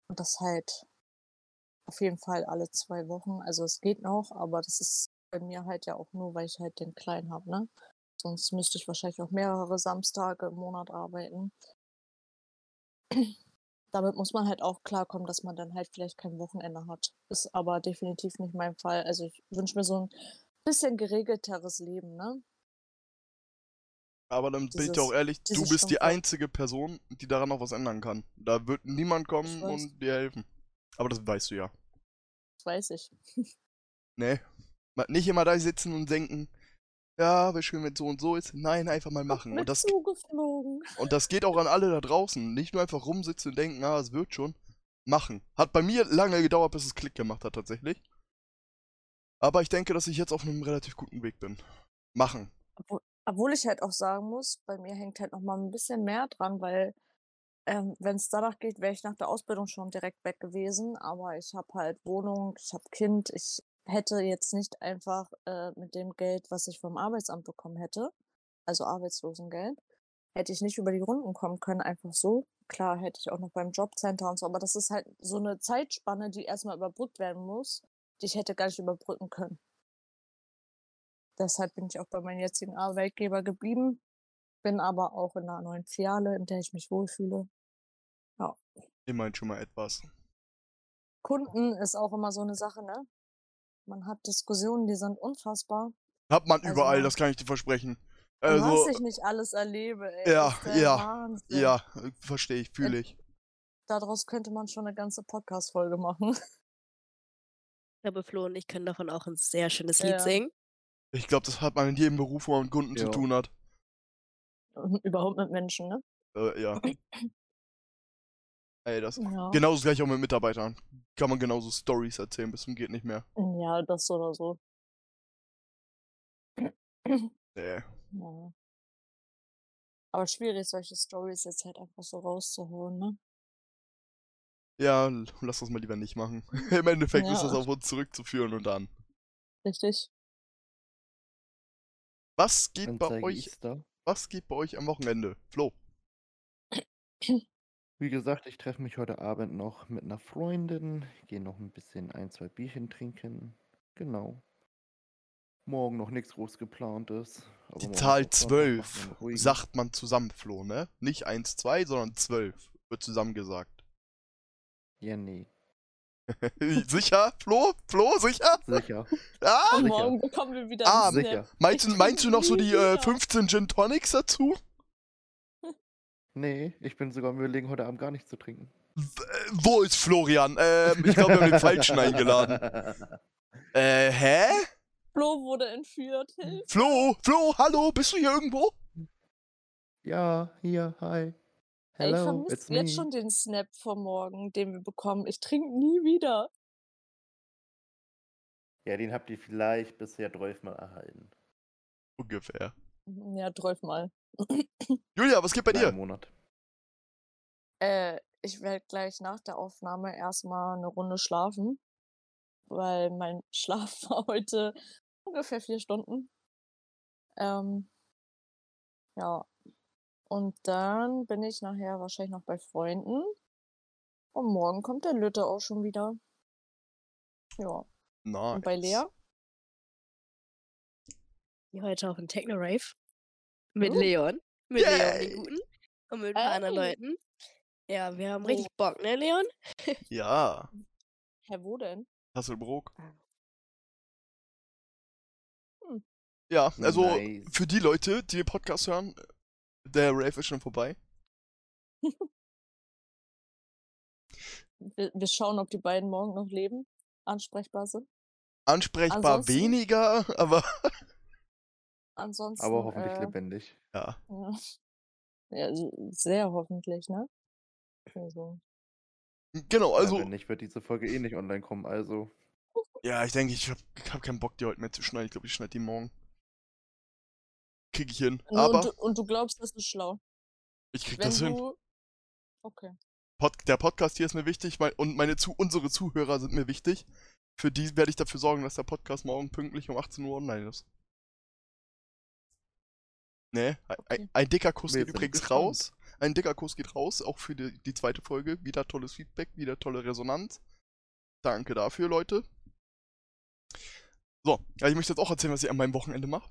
Speaker 4: und das halt auf jeden Fall alle zwei Wochen. Also es geht noch, aber das ist bei mir halt ja auch nur, weil ich halt den Kleinen habe, ne? Sonst müsste ich wahrscheinlich auch mehrere Samstage im Monat arbeiten. Damit muss man halt auch klarkommen, dass man dann halt vielleicht kein Wochenende hat. Ist aber definitiv nicht mein Fall. Also ich wünsche mir so ein bisschen geregelteres Leben, ne?
Speaker 1: Aber dann bin ich auch
Speaker 4: Dieses-
Speaker 1: ehrlich, du
Speaker 4: dieses
Speaker 1: bist die einzige Person, die daran noch was ändern kann. Da wird niemand kommen und dir helfen. Aber das weißt du ja.
Speaker 4: Weiß ich.
Speaker 1: Nee. Nicht immer da sitzen und denken, ja, wäre schön, wenn so und so ist. Nein, einfach mal machen. Und das,
Speaker 4: zugeflogen.
Speaker 1: und das geht auch an alle da draußen. Nicht nur einfach rumsitzen und denken, ah, es wird schon. Machen. Hat bei mir lange gedauert, bis es Klick gemacht hat, tatsächlich. Aber ich denke, dass ich jetzt auf einem relativ guten Weg bin. Machen.
Speaker 4: Obwohl, obwohl ich halt auch sagen muss, bei mir hängt halt noch mal ein bisschen mehr dran, weil ähm, wenn es danach geht, wäre ich nach der Ausbildung schon direkt weg gewesen. Aber ich habe halt Wohnung, ich habe Kind. Ich hätte jetzt nicht einfach äh, mit dem Geld, was ich vom Arbeitsamt bekommen hätte, also Arbeitslosengeld, hätte ich nicht über die Runden kommen können, einfach so. klar hätte ich auch noch beim Jobcenter und so, aber das ist halt so eine Zeitspanne, die erstmal überbrückt werden muss, die ich hätte gar nicht überbrücken können. Deshalb bin ich auch bei meinem jetzigen Arbeitgeber geblieben, bin aber auch in einer neuen Filiale, in der ich mich wohlfühle.
Speaker 1: Immerhin schon mal etwas.
Speaker 4: Kunden ist auch immer so eine Sache, ne? Man hat Diskussionen, die sind unfassbar.
Speaker 1: Hat man
Speaker 4: Also
Speaker 1: überall,
Speaker 4: ja.
Speaker 1: das kann ich dir versprechen. Also,
Speaker 4: was ich nicht alles erlebe, ey.
Speaker 1: ja, ja,
Speaker 4: Wahnsinn.
Speaker 1: ja, verstehe ich, fühle ich.
Speaker 4: Daraus könnte man schon eine ganze Podcast-Folge machen.
Speaker 2: Ich glaube, Flo und ich können davon auch ein sehr schönes Lied
Speaker 4: Ja.
Speaker 2: singen.
Speaker 1: Ich glaube, das hat man in jedem Beruf, wo man mit Kunden zu
Speaker 3: Ja.
Speaker 1: tun hat.
Speaker 4: Überhaupt mit Menschen, ne?
Speaker 1: Äh, ja. Ey, das.
Speaker 4: Ja.
Speaker 1: Genauso gleich auch mit Mitarbeitern. Kann man genauso Stories erzählen, bis zum geht nicht mehr.
Speaker 4: Ja, das oder so.
Speaker 1: Nee.
Speaker 4: Ja. Aber schwierig, solche Stories jetzt halt einfach so rauszuholen, ne?
Speaker 1: Ja, lass das mal lieber nicht machen. Im Endeffekt ist
Speaker 4: Ja.
Speaker 1: das auf uns zurückzuführen und dann.
Speaker 4: Richtig.
Speaker 1: Was geht bei
Speaker 3: Anzeige
Speaker 1: euch,
Speaker 3: ist da.
Speaker 1: Was geht bei euch am Wochenende? Flo.
Speaker 3: Wie gesagt, ich treffe mich heute Abend noch mit einer Freundin, gehe noch ein bisschen ein, zwei Bierchen trinken. Genau. Morgen noch nichts groß geplantes.
Speaker 1: Die Zahl
Speaker 3: auch Sonntag, machen
Speaker 1: 12
Speaker 3: wir einen ruhigen.
Speaker 1: sagt man zusammen, Flo, ne? Nicht 1, 2, sondern 12 wird zusammen gesagt.
Speaker 3: Ja, nee.
Speaker 1: sicher? Flo? Flo, sicher?
Speaker 3: Sicher.
Speaker 1: Ah!
Speaker 4: Und morgen bekommen wir wieder
Speaker 1: Ah,
Speaker 3: sicher.
Speaker 1: Meinst meinst du noch so die äh,
Speaker 4: wieder.
Speaker 1: 15 Gin Tonics dazu?
Speaker 3: Nee, ich bin sogar am überlegen, heute Abend gar nichts zu trinken.
Speaker 1: W- äh, Wo ist Florian? Ähm, ich glaube, wir haben den Falschen eingeladen. Äh, hä?
Speaker 4: Flo wurde entführt.
Speaker 1: Flo? Flo, hallo? Bist du hier irgendwo?
Speaker 3: Ja, hier, hi.
Speaker 4: Ey, ich
Speaker 3: Hello,
Speaker 4: vermisse jetzt
Speaker 3: me.
Speaker 4: schon den Snap vom Morgen, den wir bekommen. Ich trinke nie wieder.
Speaker 3: Ja, den habt ihr vielleicht bisher 12 Mal erhalten.
Speaker 1: Ungefähr.
Speaker 4: Ja, 12 Mal.
Speaker 1: Julia, was geht bei dir?
Speaker 3: Monat.
Speaker 4: Äh, ich werde gleich nach der Aufnahme erstmal eine Runde schlafen, weil mein Schlaf war heute ungefähr vier Stunden. Ähm, ja. Und dann bin ich nachher wahrscheinlich noch bei Freunden. Und morgen kommt der Lütte auch schon wieder. Ja.
Speaker 1: Nice.
Speaker 4: Und bei Lea?
Speaker 2: Die heute auf ein Techno-Rave. Mit
Speaker 4: Uh.
Speaker 2: Leon. Mit Leon,
Speaker 1: Yay.
Speaker 2: den Guten. Und mit ein paar anderen. Leuten. Ja, wir haben
Speaker 4: Wo?
Speaker 2: richtig Bock, ne, Leon?
Speaker 1: Ja,
Speaker 4: Hä, wo denn?
Speaker 1: Hasselbrook.
Speaker 2: Ah.
Speaker 4: Hm.
Speaker 1: Ja, also
Speaker 3: Nice.
Speaker 1: für die Leute, die den Podcast hören, der Rave ist schon vorbei.
Speaker 4: Wir, wir schauen, ob die beiden morgen noch leben, ansprechbar sind.
Speaker 1: Ansprechbar
Speaker 4: Ansonsten-
Speaker 1: weniger, aber
Speaker 4: Ansonsten.
Speaker 3: Aber hoffentlich
Speaker 4: äh,
Speaker 3: lebendig.
Speaker 1: ja.
Speaker 4: Ja. ja, sehr hoffentlich, ne? Also,
Speaker 1: Genau,
Speaker 3: Also,
Speaker 1: also
Speaker 3: wenn nicht, wird diese Folge eh nicht online kommen, also.
Speaker 1: Ja, ich denke, ich hab, hab keinen Bock, die heute mehr zu schneiden. Ich glaube, ich schneide die morgen. Krieg ich hin.
Speaker 4: nur
Speaker 1: Aber
Speaker 4: und, du, und du glaubst, das ist schlau.
Speaker 1: ich krieg
Speaker 4: Wenn
Speaker 1: das hin.
Speaker 4: du. Okay.
Speaker 1: Pod der Podcast hier ist mir wichtig mein, und meine zu unsere Zuhörer sind mir wichtig. Für die werde ich dafür sorgen, dass der Podcast morgen pünktlich um 18 Uhr online ist. Ne, ein, ein,
Speaker 4: Okay.
Speaker 1: ein dicker Kuss
Speaker 3: Wir
Speaker 1: geht übrigens
Speaker 3: gespannt.
Speaker 1: raus. Ein dicker Kuss geht raus, auch für die, die zweite Folge. Wieder tolles Feedback, wieder tolle Resonanz. Danke dafür, Leute. So, ja, ich möchte jetzt auch erzählen, was ich an meinem Wochenende mache.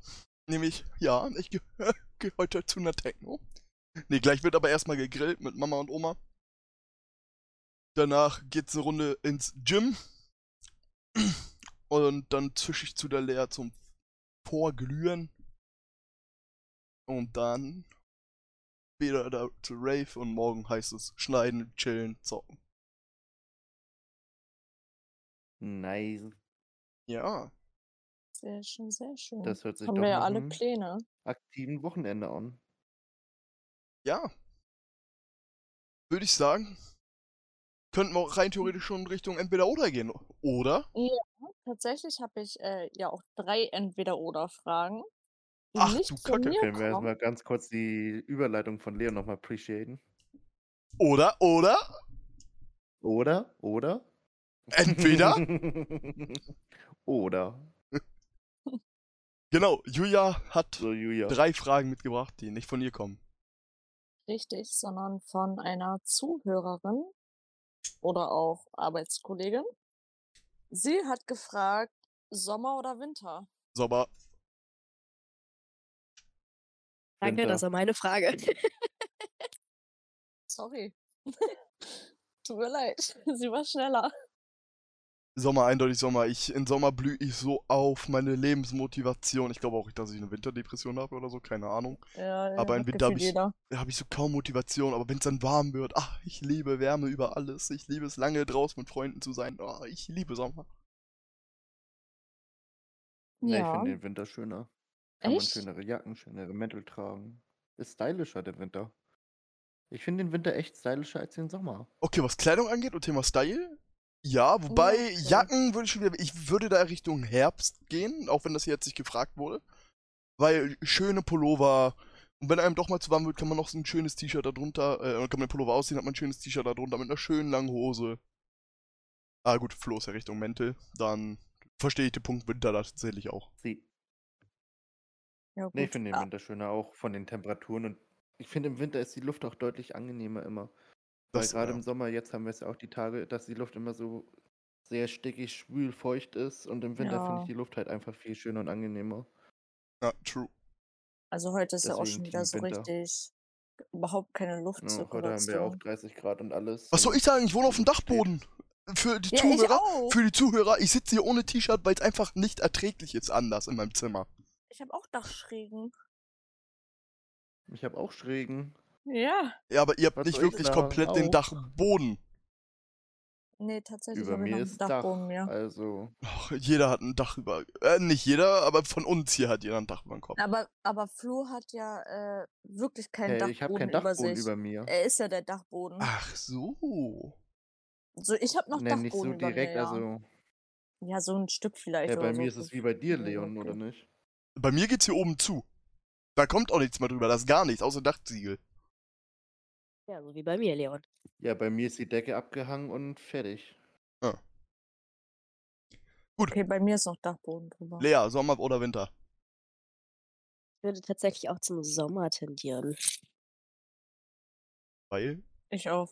Speaker 1: Nämlich, ja, ich gehe geh heute zu einer Techno. Ne, gleich wird aber erstmal gegrillt mit Mama und Oma. Danach geht's eine Runde ins Gym. Und dann zische ich zu der Lea zum Vorglühen. Und dann wieder da zu Rave und morgen heißt es schneiden, chillen, zocken.
Speaker 3: Nice.
Speaker 1: Ja,
Speaker 4: Sehr schön, sehr schön.
Speaker 3: Das hört sich
Speaker 4: Haben
Speaker 3: doch
Speaker 4: wir ja alle Pläne.
Speaker 3: aktiven Wochenende an.
Speaker 1: ja. Würde ich sagen, könnten wir auch rein theoretisch schon in Richtung entweder oder gehen, oder?
Speaker 4: Tatsächlich habe ich äh, ja auch drei Entweder-Oder-Fragen.
Speaker 1: Ach,
Speaker 4: nicht
Speaker 1: du Kacke.
Speaker 3: Können wir erstmal ganz kurz die Überleitung von Leon nochmal appreciaten?
Speaker 1: Oder, oder?
Speaker 3: Oder? Oder?
Speaker 1: Entweder?
Speaker 3: Oder.
Speaker 1: Genau, Julia hat
Speaker 3: So, Julia.
Speaker 1: drei Fragen mitgebracht, die nicht von ihr kommen.
Speaker 4: richtig, sondern von einer Zuhörerin oder auch Arbeitskollegin. Sie hat gefragt, Sommer oder Winter?
Speaker 1: Sommer.
Speaker 2: Danke,
Speaker 3: Winter.
Speaker 2: das war meine Frage.
Speaker 4: Sorry. Tut mir leid, sie war schneller.
Speaker 1: Sommer, eindeutig Sommer. Ich, in Sommer blühe ich so auf, meine Lebensmotivation. Ich glaube auch, dass ich eine Winterdepression habe oder so, keine Ahnung.
Speaker 4: Ja,
Speaker 1: Aber im Winter hab
Speaker 4: gefühlt
Speaker 1: ich- habe ich so kaum Motivation, aber wenn es dann warm wird, ach, ich liebe Wärme über alles. Ich liebe es lange draußen mit Freunden zu sein. Oh, ich liebe Sommer.
Speaker 3: Nee, ich
Speaker 4: Ja,
Speaker 3: finde den Winter schöner. Kann man
Speaker 4: echt?
Speaker 3: schönere Jacken, schönere Mäntel tragen. Ist stylischer, der Winter. Ich finde den Winter echt stylischer als den Sommer.
Speaker 1: Okay, was Kleidung angeht und Thema Style? Ja, wobei
Speaker 4: okay.
Speaker 1: Jacken würde ich schon wieder, ich würde da Richtung Herbst gehen, auch wenn das hier jetzt nicht gefragt wurde. Weil schöne Pullover, und wenn einem doch mal zu warm wird, kann man noch so ein schönes T-Shirt darunter, äh, kann man den Pullover ausziehen, hat man ein schönes T-Shirt darunter mit einer schönen langen Hose. Ah gut, Flo ist ja Richtung Mäntel, dann verstehe ich den Punkt Winter da tatsächlich auch.
Speaker 3: Sie.
Speaker 4: Ja,
Speaker 3: Nee, ich finde den
Speaker 4: Ah,
Speaker 3: Winter schöner, auch von den Temperaturen. Und ich finde, im Winter ist die Luft auch deutlich angenehmer immer. Weil
Speaker 1: Das,
Speaker 3: gerade
Speaker 1: ja.
Speaker 3: im Sommer, jetzt haben wir es ja auch die Tage, dass die Luft immer so sehr stickig, schwül, feucht ist. Und im Winter finde
Speaker 4: Ja.
Speaker 3: ich die Luft halt einfach viel schöner und angenehmer.
Speaker 1: Ja, true.
Speaker 4: Also heute ist ja auch
Speaker 3: Deswegen
Speaker 4: schon wieder
Speaker 3: Team
Speaker 4: so
Speaker 3: Winter.
Speaker 4: richtig überhaupt keine
Speaker 3: Ja, heute haben wir ja auch
Speaker 4: Luftzirkulation.
Speaker 3: 30 Grad und alles.
Speaker 1: Was soll ich sagen? Ich wohne auf dem. Dachboden. Für die
Speaker 4: Ja, ich
Speaker 1: Zuhörer,
Speaker 4: auch.
Speaker 1: für die Zuhörer, ich sitze hier ohne T-Shirt, weil es einfach nicht erträglich ist anders in meinem Zimmer.
Speaker 4: Ich habe auch Dachschrägen.
Speaker 3: Ich habe auch Schrägen.
Speaker 4: Ja.
Speaker 1: Ja, aber ihr habt
Speaker 3: Was
Speaker 1: nicht
Speaker 3: ich
Speaker 1: wirklich
Speaker 3: sagen?
Speaker 1: komplett den
Speaker 3: Auch.
Speaker 1: Dachboden.
Speaker 4: Nee, tatsächlich
Speaker 3: Über
Speaker 4: habe ich
Speaker 3: mir
Speaker 4: noch einen
Speaker 3: ist Dach.
Speaker 4: Dachboden mehr.
Speaker 3: Also,
Speaker 1: Ach, jeder hat ein Dach über. Äh, nicht jeder, aber von uns hier hat jeder ein Dach über dem Kopf.
Speaker 4: Aber, aber Flo hat ja äh, wirklich keinen
Speaker 3: hey, ich habe
Speaker 4: Dachboden,
Speaker 3: keinen
Speaker 4: über
Speaker 3: Dachboden
Speaker 4: sich.
Speaker 3: über mir.
Speaker 4: Er ist ja der Dachboden.
Speaker 1: Ach so.
Speaker 4: So, ich habe noch
Speaker 3: Nee, nicht so
Speaker 4: Dachboden über
Speaker 3: direkt,
Speaker 4: mir, ja.
Speaker 3: also.
Speaker 4: Ja, so ein Stück vielleicht
Speaker 3: Ja, bei
Speaker 4: oder so.
Speaker 3: mir ist es wie bei dir,
Speaker 4: Ja,
Speaker 3: Leon, oder
Speaker 4: okay.
Speaker 3: nicht?
Speaker 1: Bei mir geht's hier oben zu. Da kommt auch nichts mehr drüber, das ist gar nichts, außer Dachziegel.
Speaker 2: Ja, so wie bei mir, Leon.
Speaker 3: Ja, bei mir ist die Decke abgehangen und fertig.
Speaker 4: Okay, bei mir ist noch Dachboden drüber.
Speaker 1: Lea, Sommer oder Winter?
Speaker 2: Ich würde tatsächlich auch zum Sommer tendieren.
Speaker 1: Weil?
Speaker 4: Ich auch.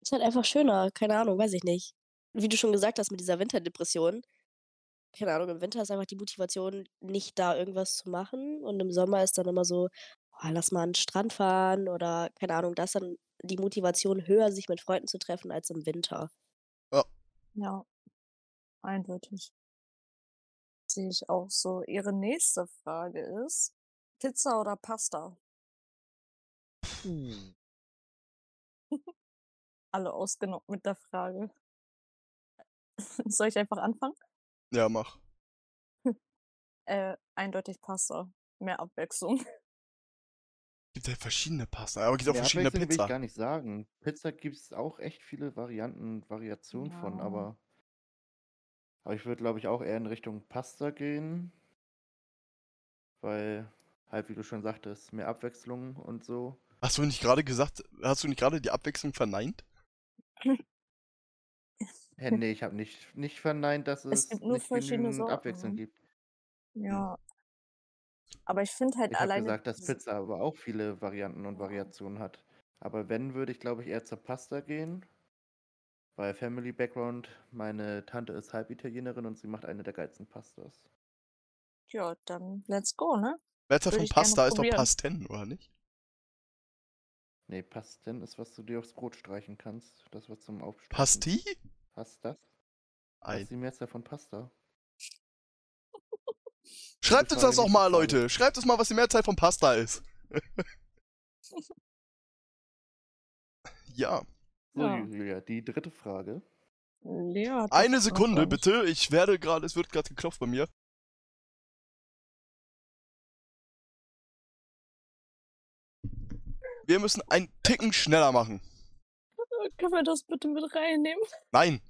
Speaker 2: Ist halt einfach schöner, keine Ahnung, weiß ich nicht. Wie du schon gesagt hast mit dieser Winterdepression. Keine Ahnung, im Winter ist einfach die Motivation, nicht da irgendwas zu machen. Und im Sommer ist dann immer so, oh, lass mal an den Strand fahren oder keine Ahnung, da ist dann die Motivation höher, sich mit Freunden zu treffen als im Winter.
Speaker 4: Ja. Eindeutig. Sehe ich auch so. Ihre nächste Frage ist: Pizza oder Pasta?
Speaker 1: Puh.
Speaker 4: Alle ausgenockt mit der Frage. Soll ich einfach anfangen?
Speaker 1: Ja, mach.
Speaker 4: Äh, eindeutig Pasta. Mehr Abwechslung.
Speaker 1: Gibt halt verschiedene Pasta, aber gibt auch
Speaker 3: Ja,
Speaker 1: verschiedene
Speaker 3: Abwechslung will ich
Speaker 1: Pizza.
Speaker 3: gar nicht sagen. Pizza gibt es auch echt viele Varianten und Variationen von,
Speaker 4: Ja.
Speaker 3: aber. Aber ich würde, glaube ich, auch eher in Richtung Pasta gehen. Weil, halt, wie du schon sagtest, mehr Abwechslung und so.
Speaker 1: Hast du nicht gerade gesagt, hast du nicht gerade die Abwechslung verneint?
Speaker 3: Hä, nee, ich habe nicht, nicht verneint, dass
Speaker 4: Es
Speaker 3: es,
Speaker 4: gibt nur
Speaker 3: nicht
Speaker 4: verschiedene
Speaker 3: Abwechslung gibt.
Speaker 4: Ja. Aber ich finde halt
Speaker 3: Ich habe
Speaker 4: alleine.
Speaker 3: gesagt, dass Pizza aber auch viele Varianten und. Variationen hat. Aber wenn, würde ich, glaube ich, eher zur Pasta gehen. Weil Family Background, meine Tante ist Halbitalienerin und sie macht eine der geilsten Pastas.
Speaker 4: Ja, dann let's go, ne?
Speaker 1: Mehrzahl
Speaker 4: Würde
Speaker 1: von
Speaker 4: ich gerne
Speaker 1: Pasta ist doch
Speaker 4: probieren.
Speaker 1: Pasten, oder nicht?
Speaker 3: Nee, Pasten ist, was du dir aufs Brot streichen kannst. Das was zum Aufstreichen.
Speaker 1: Pasti?
Speaker 3: Pastas? Was
Speaker 1: Ein.
Speaker 3: ist die Mehrzahl von Pasta?
Speaker 1: Schreibt uns das auch mal. Leute. Schreibt uns mal, was die Mehrzahl von Pasta ist. ja.
Speaker 3: So. Julia, die dritte Frage.
Speaker 4: Lea hat
Speaker 1: Eine Sekunde, bitte. Ich werde gerade, es wird gerade geklopft bei mir. Wir müssen einen Ticken schneller machen.
Speaker 4: Können wir das bitte mit reinnehmen?
Speaker 1: Nein.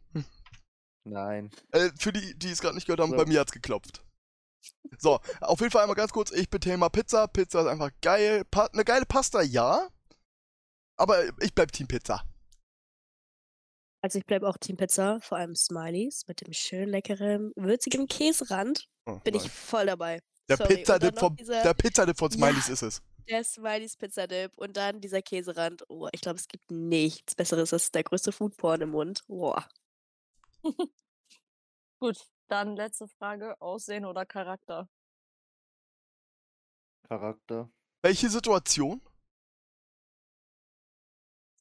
Speaker 3: Nein.
Speaker 1: Äh, für die, die es gerade nicht gehört haben,
Speaker 3: So.
Speaker 1: bei mir hat's geklopft. So, auf jeden Fall einmal ganz kurz. Ich bin Thema Pizza. Pizza ist einfach geil. Pa eine geile Pasta, ja. Aber ich bleib Team Pizza.
Speaker 2: Also ich bleibe auch Team Pizza, vor allem Smileys mit dem schön leckeren, würzigen Käserand.
Speaker 1: Oh,
Speaker 2: Bin
Speaker 1: nein.
Speaker 2: ich voll dabei.
Speaker 1: der Pizzadip
Speaker 2: dieser-
Speaker 1: der Pizzadip von
Speaker 2: Ja.
Speaker 1: Smileys ist es.
Speaker 2: der Smileys Pizzadip und dann dieser Käserand. Oh, ich glaube, es gibt nichts Besseres. Das ist der größte Foodporn im Mund. Boah.
Speaker 4: Gut, dann letzte Frage. Aussehen oder Charakter?
Speaker 3: Charakter.
Speaker 1: Welche Situation?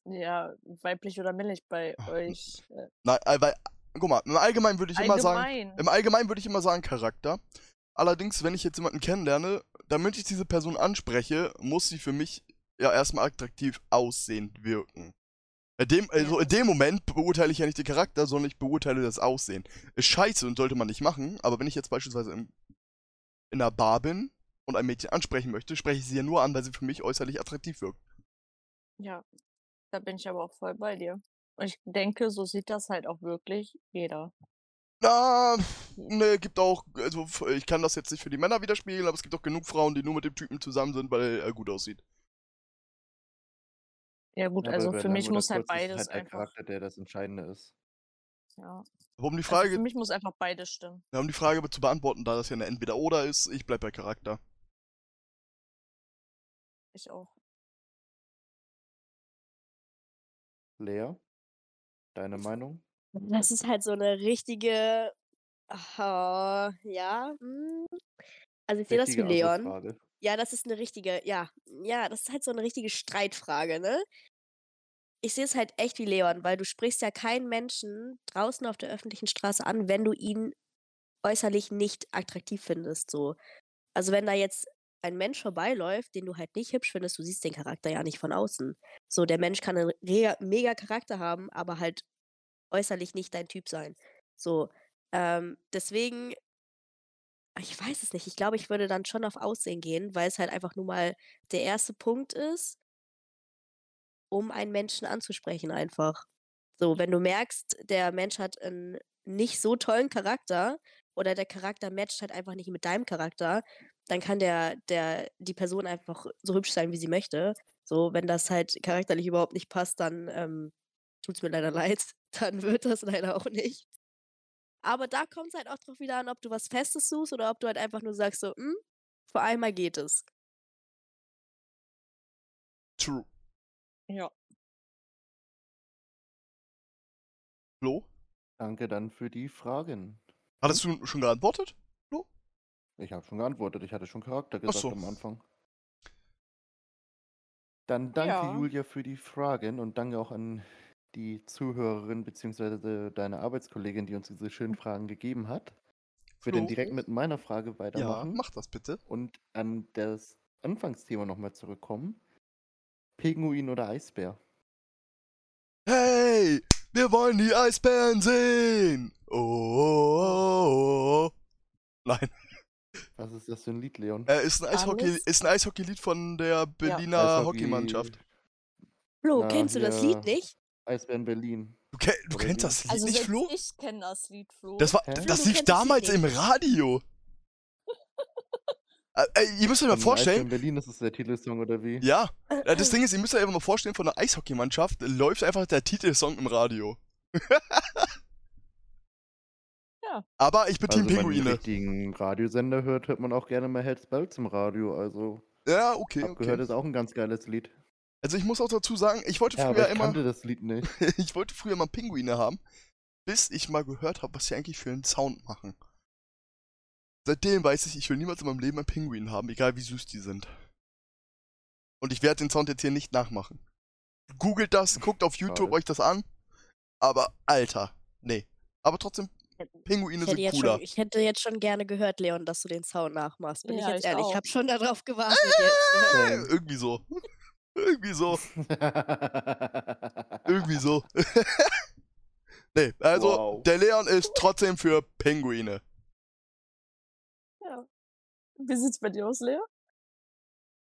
Speaker 4: Ja, weiblich oder männlich bei euch? Äh,
Speaker 1: Nein, äh, weil, guck mal, im Allgemeinen würde ich immer sagen,
Speaker 4: allgemein.
Speaker 1: im Allgemeinen würde ich immer sagen Charakter. Allerdings, wenn ich jetzt jemanden kennenlerne, damit ich diese Person anspreche, muss sie für mich ja erstmal attraktiv aussehend wirken. In dem, also in dem Moment beurteile ich ja nicht den Charakter, sondern ich beurteile das Aussehen. Ist scheiße und sollte man nicht machen, aber wenn ich jetzt beispielsweise im, in einer Bar bin und ein Mädchen ansprechen möchte, spreche ich sie ja nur an, weil sie für mich äußerlich attraktiv wirkt.
Speaker 4: Ja, da bin ich aber auch voll bei dir. Und ich denke, so sieht das halt auch wirklich jeder.
Speaker 1: Na, ne, gibt auch, also ich kann das jetzt nicht für die Männer widerspiegeln, aber es gibt auch genug Frauen, die nur mit dem Typen zusammen sind, weil er gut aussieht.
Speaker 4: Ja gut,
Speaker 3: Ja,
Speaker 4: also für mich muss halt
Speaker 3: kurz ist
Speaker 4: beides
Speaker 3: halt der
Speaker 4: einfach.
Speaker 3: Charakter, der das Entscheidende ist.
Speaker 4: Ja.
Speaker 1: Um die
Speaker 4: Also
Speaker 1: Frage,
Speaker 4: für mich muss einfach beides stimmen.
Speaker 1: ja, um die Frage zu beantworten, da das ja eine Entweder-Oder ist, ich bleib bei Charakter.
Speaker 4: Ich auch.
Speaker 3: Lea, deine Meinung?
Speaker 2: Das ist halt so eine richtige. Ah, ja. hm. Also ich sehe das wie Leon. Ja, das ist eine richtige, ja, ja, das ist halt so eine richtige Streitfrage, ne? Ich sehe es halt echt wie Leon, weil du sprichst ja keinen Menschen draußen auf der öffentlichen Straße an, wenn du ihn äußerlich nicht attraktiv findest, so. Also wenn da jetzt ein Mensch vorbeiläuft, den du halt nicht hübsch findest, du siehst den Charakter ja nicht von außen. So, der Mensch kann einen mega Charakter haben, aber halt äußerlich nicht dein Typ sein. So, ähm, deswegen ich weiß es nicht. Ich glaube, ich würde dann schon auf Aussehen gehen, weil es halt einfach nur mal der erste Punkt ist, um einen Menschen anzusprechen einfach. So, wenn du merkst, der Mensch hat einen nicht so tollen Charakter oder der Charakter matcht halt einfach nicht mit deinem Charakter, dann kann der, der, die Person einfach so hübsch sein, wie sie möchte. So, wenn das halt charakterlich überhaupt nicht passt, dann ähm, tut's mir leider leid. Dann wird das leider auch nicht. Aber da kommt es halt auch drauf wieder an, ob du was Festes suchst oder ob du halt einfach nur sagst, so, hm, für einmal geht es.
Speaker 1: True.
Speaker 4: Ja.
Speaker 1: Flo?
Speaker 3: Danke dann für die Fragen.
Speaker 1: Hattest du schon geantwortet?
Speaker 3: Ich habe schon geantwortet, ich hatte schon Charakter gesagt
Speaker 1: so.
Speaker 3: am Anfang. Dann danke
Speaker 4: Ja.
Speaker 3: Julia für die Fragen und danke auch an die Zuhörerin bzw. deine Arbeitskollegin, die uns diese schönen Fragen gegeben hat. Ich würde direkt mit meiner Frage
Speaker 1: Ja,
Speaker 3: weitermachen
Speaker 1: mach das bitte.
Speaker 3: und an das Anfangsthema nochmal zurückkommen. Pinguin oder Eisbär?
Speaker 1: Hey, wir wollen die Eisbären sehen. Oh, oh, oh, oh. Nein,
Speaker 3: Was ist das für ein Lied, Leon?
Speaker 1: äh, ist ein Eishockey,
Speaker 4: Alles?
Speaker 1: ist ein Eishockeylied von der Berliner
Speaker 3: Eishockey-
Speaker 1: Hockeymannschaft.
Speaker 2: Flo, kennst du das Lied nicht?
Speaker 3: Eisbären Berlin.
Speaker 1: Du, ke du kennst das Lied
Speaker 4: Also
Speaker 1: nicht, Flo?
Speaker 4: ich kenne das Lied, Flo.
Speaker 1: Das war,
Speaker 3: Hä?
Speaker 1: das lief damals im. Radio. Äh, ihr müsst euch mal vorstellen,
Speaker 3: Eisbären Berlin ist es der Titelsong oder wie?
Speaker 1: ja, das Ding ist, ihr müsst euch einfach mal vorstellen, von der Eishockeymannschaft läuft einfach der Titelsong im Radio.
Speaker 4: Ja.
Speaker 1: Aber ich bin
Speaker 3: Also
Speaker 1: Team
Speaker 3: wenn man den
Speaker 1: Pinguine.
Speaker 3: richtigen Radiosender hört, hört man auch gerne mal Hells Bells im Radio. Also
Speaker 1: Ja, okay,
Speaker 3: hab gehört,
Speaker 1: okay.
Speaker 3: ist auch ein ganz geiles Lied.
Speaker 1: Also ich muss auch dazu sagen, ich wollte
Speaker 3: Ja,
Speaker 1: früher
Speaker 3: aber ich
Speaker 1: immer,
Speaker 3: kannte das Lied nicht.
Speaker 1: ich wollte früher mal Pinguine haben, bis ich mal gehört habe, was sie eigentlich für einen Sound machen. Seitdem weiß ich, ich will niemals in meinem Leben einen Pinguin haben, egal wie süß die sind. Und ich werde den Sound jetzt hier nicht nachmachen. Googelt das, guckt auf YouTube euch das an. Aber, Alter, nee. Aber trotzdem, Pinguine
Speaker 2: Ich
Speaker 1: sind
Speaker 2: jetzt
Speaker 1: cooler.
Speaker 2: schon, ich hätte jetzt schon gerne gehört, Leon, dass du den Sound nachmachst. Bin ich
Speaker 4: Ja,
Speaker 2: jetzt
Speaker 4: ich
Speaker 2: ehrlich. Ich
Speaker 4: auch.
Speaker 2: habe schon darauf gewartet jetzt.
Speaker 1: Äh,
Speaker 3: Same.
Speaker 1: irgendwie so. Irgendwie so. Irgendwie so. nee, also,
Speaker 3: Wow.
Speaker 1: der Leon ist trotzdem für Pinguine.
Speaker 4: Ja. Wie sieht's bei dir aus, Lea?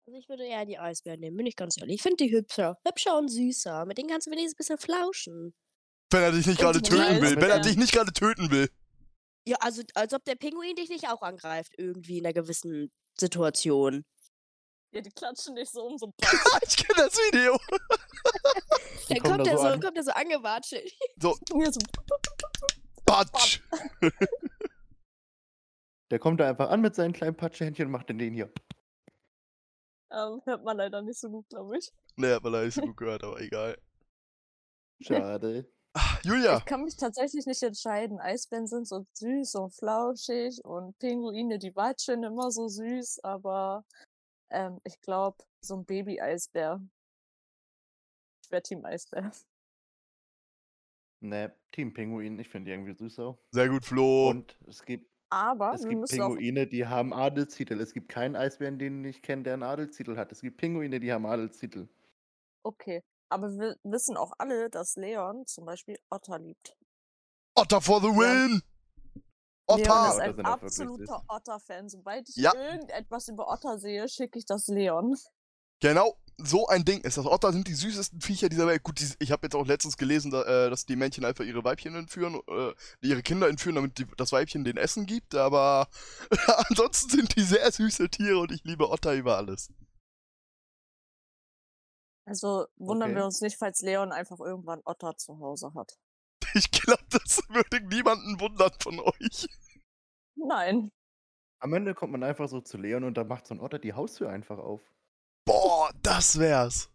Speaker 2: Also ich würde eher die Eisbären nehmen, bin ich ganz ehrlich. Ich finde die hübscher. Hübscher und süßer. Mit denen kannst du wenigstens ein bisschen flauschen.
Speaker 1: Wenn er dich nicht gerade töten will. Wenn er dich nicht gerade töten will.
Speaker 2: Ja, also als ob der Pinguin dich nicht auch angreift, irgendwie in einer gewissen Situation.
Speaker 4: Ja, die klatschen dich so um so
Speaker 1: ich kenne das Video.
Speaker 2: Dann kommt
Speaker 3: da
Speaker 2: er
Speaker 3: so
Speaker 2: so,
Speaker 3: an.
Speaker 2: kommt er so angewatschelt.
Speaker 1: So,
Speaker 4: so.
Speaker 1: Batsch.
Speaker 3: Der kommt da einfach an mit seinen kleinen Patschehändchen und macht den den hier.
Speaker 4: Ähm, hört man leider nicht so gut, glaube ich.
Speaker 1: Ne, hat man leider nicht so gut gehört, aber egal.
Speaker 3: Schade.
Speaker 1: Ah, Julia,
Speaker 4: Ich kann mich tatsächlich nicht entscheiden. Eisbären sind so süß und flauschig und Pinguine, die watscheln immer so süß, aber ähm, ich glaube, so ein Baby-Eisbär. Ich wäre Team Eisbär.
Speaker 3: Ne, Team Pinguin, ich finde die irgendwie süß auch.
Speaker 1: sehr gut, Flo.
Speaker 3: Und es gibt,
Speaker 4: Aber
Speaker 3: es gibt Pinguine, die haben Adelstitel. Es gibt keinen Eisbären, den ich kenne, der einen Adelstitel hat. Es gibt Pinguine, die haben Adelstitel.
Speaker 4: Okay. Aber wir wissen auch alle, dass Leon zum Beispiel Otter liebt.
Speaker 1: Otter for the win!
Speaker 4: Leon ist
Speaker 1: Otter!
Speaker 3: Otter
Speaker 4: ein absoluter. Otter-Fan. Sobald ich
Speaker 1: Ja.
Speaker 4: irgendetwas über Otter sehe, schicke ich das Leon.
Speaker 1: Genau, so ein Ding ist das. Otter sind die süßesten Viecher dieser Welt. Gut, die, ich habe jetzt auch letztens gelesen, da, äh, dass die Männchen einfach ihre Weibchen entführen, äh, ihre Kinder entführen, damit die, das Weibchen den Essen gibt. Aber ansonsten sind die sehr süße Tiere und ich liebe Otter über alles.
Speaker 4: Also wundern
Speaker 3: Okay.
Speaker 4: wir uns nicht, falls Leon einfach irgendwann Otter zu Hause hat.
Speaker 1: Ich glaube, das würde niemanden wundern von euch.
Speaker 4: Nein.
Speaker 3: Am Ende kommt man einfach so zu Leon und da macht so ein Otter die Haustür einfach auf.
Speaker 1: Boah, das wär's.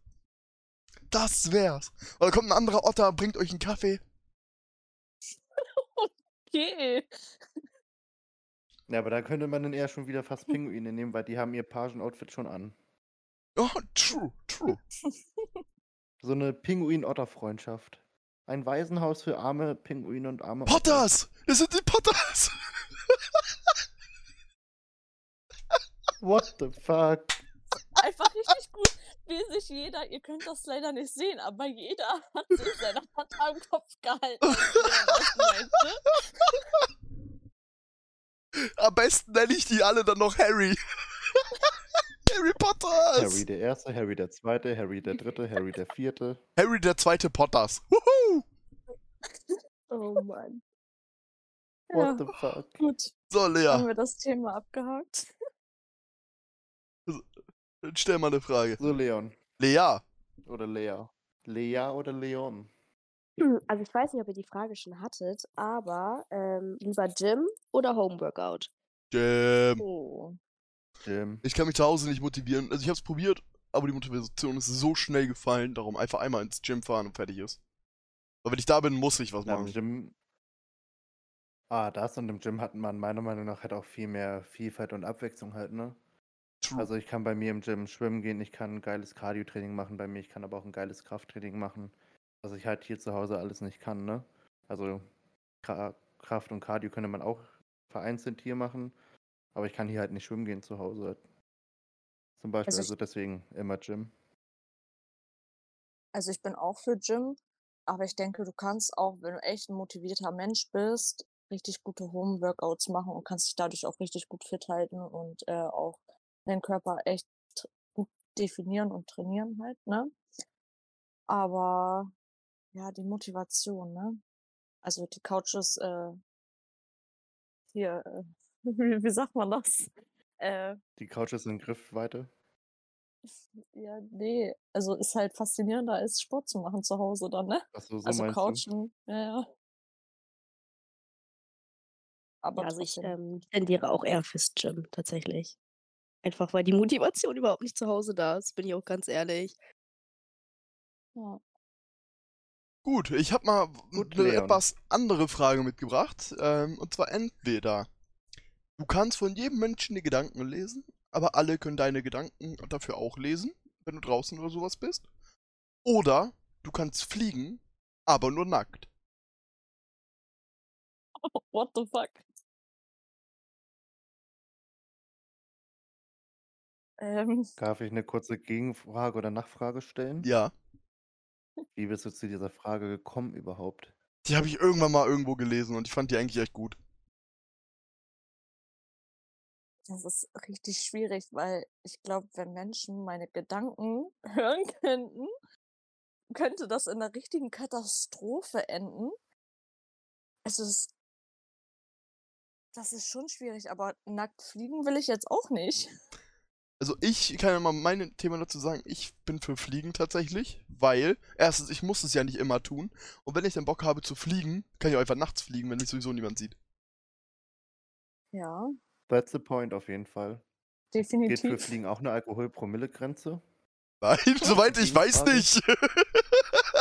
Speaker 1: Das wär's. Oder kommt ein anderer Otter, bringt euch einen Kaffee.
Speaker 4: Okay.
Speaker 3: Ja, aber da könnte man dann eher schon wieder fast Pinguine nehmen, weil die haben ihr Pagen-Outfit schon an.
Speaker 1: Oh, true, true.
Speaker 3: So eine Pinguin-Otter-Freundschaft. Ein Waisenhaus für arme Pinguine und arme Otter.
Speaker 1: Potters! Das sind die Potters!
Speaker 3: What the fuck?
Speaker 4: Einfach richtig gut, wie sich jeder, ihr könnt das leider nicht sehen, aber jeder hat sich seine Hand am Kopf gehalten. meinte.
Speaker 1: Am besten nenne ich die alle dann noch Harry. Harry Potters!
Speaker 3: Harry der Erste, Harry der Zweite, Harry der Dritte, Harry der Vierte.
Speaker 1: Harry der zweite Potters. Wuhu!
Speaker 2: Oh Mann.
Speaker 3: What
Speaker 4: Ja,
Speaker 3: the fuck?
Speaker 4: gut.
Speaker 1: So,
Speaker 4: Haben
Speaker 1: Lea,
Speaker 4: wir das Thema abgehakt?
Speaker 1: dann stell mal eine Frage.
Speaker 3: So, Leon.
Speaker 1: Lea,
Speaker 3: Oder Lea. Lea oder Leon?
Speaker 2: Also ich weiß nicht, ob ihr die Frage schon hattet, aber ähm, lieber Gym oder Homeworkout?
Speaker 1: ähm,
Speaker 4: Oh.
Speaker 3: Jim.
Speaker 1: ich kann mich zu Hause nicht motivieren. Also ich hab's probiert, aber die Motivation ist so schnell gefallen, darum einfach einmal ins Gym fahren und fertig ist. Aber wenn ich da bin, muss ich was
Speaker 3: im
Speaker 1: machen.
Speaker 3: Gym. Ah, das und im Gym hat man meiner Meinung nach halt auch viel mehr Vielfalt und Abwechslung halt, ne?
Speaker 1: True.
Speaker 3: Also ich kann bei mir im Gym schwimmen gehen, ich kann ein geiles Cardio-Training machen bei mir, ich kann aber auch ein geiles Krafttraining machen, was ich halt hier zu Hause alles nicht kann, ne? Also Kra Kraft und Cardio könnte man auch vereinzelt hier machen, aber ich kann hier halt nicht schwimmen gehen zu Hause. Zum Beispiel,
Speaker 4: Also
Speaker 3: also deswegen immer Gym.
Speaker 4: Also ich bin auch für Gym, aber ich denke, du kannst auch, wenn du echt ein motivierter Mensch bist, richtig gute Home-Workouts machen und kannst dich dadurch auch richtig gut fit halten und äh, auch deinen Körper echt gut definieren und trainieren halt, ne? Aber ja, die Motivation, ne? Also die Couch ist äh, hier, äh, wie, wie sagt man das? Äh,
Speaker 3: Die Couch ist in Griffweite.
Speaker 4: ja, nee, also ist halt faszinierender als Sport zu machen zu Hause dann, ne?
Speaker 3: Achso, so
Speaker 4: Also
Speaker 3: meinst du?
Speaker 4: Couchen, ja, ja. Aber
Speaker 2: Ja, also ich ähm, tendiere auch eher fürs Gym tatsächlich. Einfach weil die Motivation überhaupt nicht zu Hause da ist, bin ich auch ganz ehrlich.
Speaker 4: ja.
Speaker 1: Gut, ich habe mal
Speaker 3: Gut,
Speaker 1: eine
Speaker 3: Leon.
Speaker 1: etwas andere Frage mitgebracht. Ähm, und zwar entweder du kannst von jedem Menschen die Gedanken lesen, aber alle können deine Gedanken dafür auch lesen, wenn du draußen oder sowas bist. Oder du kannst fliegen, aber nur nackt.
Speaker 4: What the fuck? Ähm,
Speaker 3: Darf ich eine kurze Gegenfrage oder Nachfrage stellen?
Speaker 1: Ja,
Speaker 3: Wie bist du zu dieser Frage gekommen überhaupt?
Speaker 1: die habe ich irgendwann mal irgendwo gelesen und ich fand die eigentlich echt gut.
Speaker 4: Das ist richtig schwierig, weil ich glaube, wenn Menschen meine Gedanken hören könnten, könnte das in einer richtigen Katastrophe enden. Es ist. Das ist schon schwierig, aber nackt fliegen will ich jetzt auch nicht.
Speaker 1: Also ich kann ja mal mein Thema dazu sagen, ich bin für Fliegen tatsächlich, weil erstens, ich muss es ja nicht immer tun und wenn ich dann Bock habe zu fliegen, kann ich auch einfach nachts fliegen, wenn mich sowieso niemand sieht.
Speaker 4: Ja.
Speaker 3: That's the point auf jeden Fall. Geht für
Speaker 4: definitiv.
Speaker 3: Fliegen auch eine Alkoholpromillegrenze?
Speaker 1: Nein, soweit ich weiß nicht.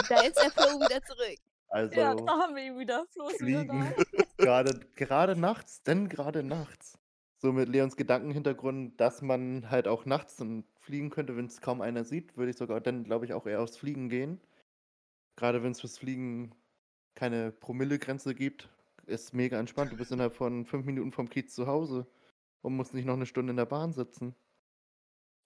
Speaker 2: Da ist der Flo wieder zurück.
Speaker 3: Also
Speaker 4: Ja, da haben wir ihn wieder. Flo ist wieder
Speaker 3: Fliegen
Speaker 4: da.
Speaker 3: gerade gerade nachts, denn gerade nachts. So mit Leons Gedankenhintergrund, dass man halt auch nachts dann fliegen könnte, wenn es kaum einer sieht, würde ich sogar dann, glaube ich, auch eher aufs Fliegen gehen. Gerade wenn es fürs Fliegen keine Promillegrenze gibt, ist mega entspannt. Du bist innerhalb von fünf Minuten vom Kiez zu Hause und musst nicht noch eine Stunde in der Bahn sitzen.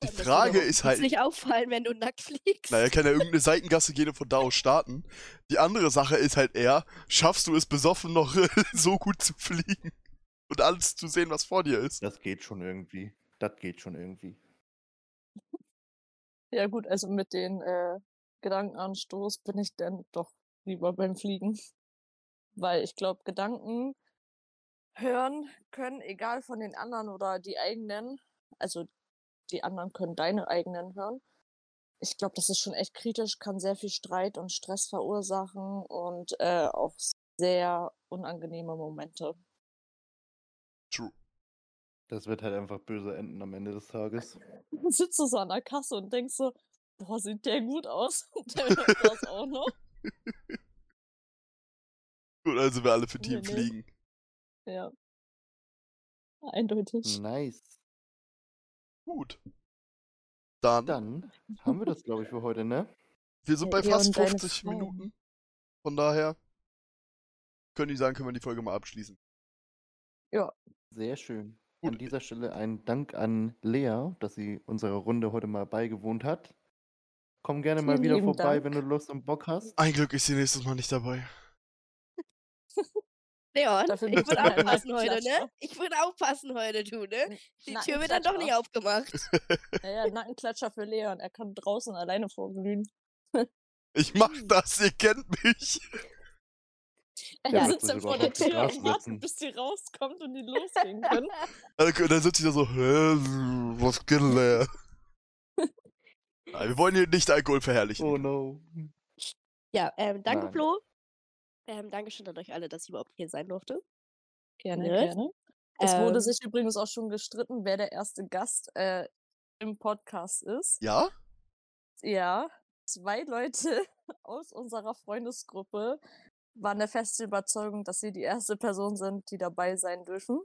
Speaker 1: Die
Speaker 2: wird
Speaker 1: Frage ist halt,
Speaker 2: nicht auffallen, wenn du nackt fliegst.
Speaker 1: naja, kann ja irgendeine Seitengasse gehen und von da aus starten. Die andere Sache ist halt eher, schaffst du es besoffen noch so gut zu fliegen und alles zu sehen, was vor dir ist?
Speaker 3: Das geht schon irgendwie. Das geht schon irgendwie.
Speaker 4: Ja gut, also mit den äh, Gedankenanstoß bin ich dann doch lieber beim Fliegen. Weil ich glaube, Gedanken hören können, egal von den anderen oder die eigenen, also die anderen können deine eigenen hören. Ich glaube, das ist schon echt kritisch, kann sehr viel Streit und Stress verursachen und äh, auch sehr unangenehme Momente.
Speaker 1: True.
Speaker 3: Das wird halt einfach böse enden am Ende des Tages.
Speaker 4: Dann sitzt du so an der Kasse und denkst so, boah, sieht der gut aus. Und der hört das auch noch.
Speaker 1: Gut, also wir alle für
Speaker 4: Nee,
Speaker 1: Team
Speaker 4: nee.
Speaker 1: fliegen.
Speaker 4: Ja. Eindeutig.
Speaker 3: Nice.
Speaker 1: Gut. Dann,
Speaker 3: Dann haben wir das, glaube ich, für heute, ne?
Speaker 1: wir sind
Speaker 4: Ja,
Speaker 1: bei
Speaker 4: ihr
Speaker 1: fast
Speaker 4: und deine
Speaker 1: 50
Speaker 4: Frauen.
Speaker 1: Minuten. Von daher können die sagen, können wir die Folge mal abschließen.
Speaker 3: Sehr schön.
Speaker 1: Gut.
Speaker 3: An dieser Stelle ein Dank an Lea, dass sie unserer Runde heute mal beigewohnt hat. Komm gerne mal
Speaker 4: Vielen
Speaker 3: wieder
Speaker 4: lieben
Speaker 3: vorbei,
Speaker 4: Dank.
Speaker 3: wenn du Lust und Bock hast.
Speaker 1: Ein Glück ist sie nächstes Mal nicht dabei.
Speaker 2: Leon,
Speaker 4: Dafür
Speaker 2: ich würde
Speaker 4: einen
Speaker 2: aufpassen heute, ne? Ich würde aufpassen heute, du, ne? Die Tür wird dann doch nicht aufgemacht.
Speaker 4: Ja, ja, Nackenklatscher für Leon. Er kann draußen alleine vorglühen.
Speaker 1: Ich mach das, ihr kennt mich.
Speaker 4: Er
Speaker 3: Ja,
Speaker 4: sitzt dann vor der Tür und wartet, bis die rauskommt und die losgehen können.
Speaker 1: Dann, dann sitzt sie da so, hä, was geht denn da? Wir wollen hier nicht Alkohol verherrlichen.
Speaker 3: Oh no.
Speaker 2: Ja, ähm, danke,
Speaker 3: Nein.
Speaker 2: Flo. Ähm, Dankeschön an euch alle, dass ich überhaupt hier sein durfte.
Speaker 4: Gerne,
Speaker 2: Ne?
Speaker 4: gerne. Es wurde
Speaker 2: Ähm,
Speaker 4: sich übrigens auch schon gestritten, wer der erste Gast äh, im Podcast ist.
Speaker 1: Ja?
Speaker 4: Ja, zwei Leute aus unserer Freundesgruppe waren der festen Überzeugung, dass sie die erste Person sind, die dabei sein dürfen.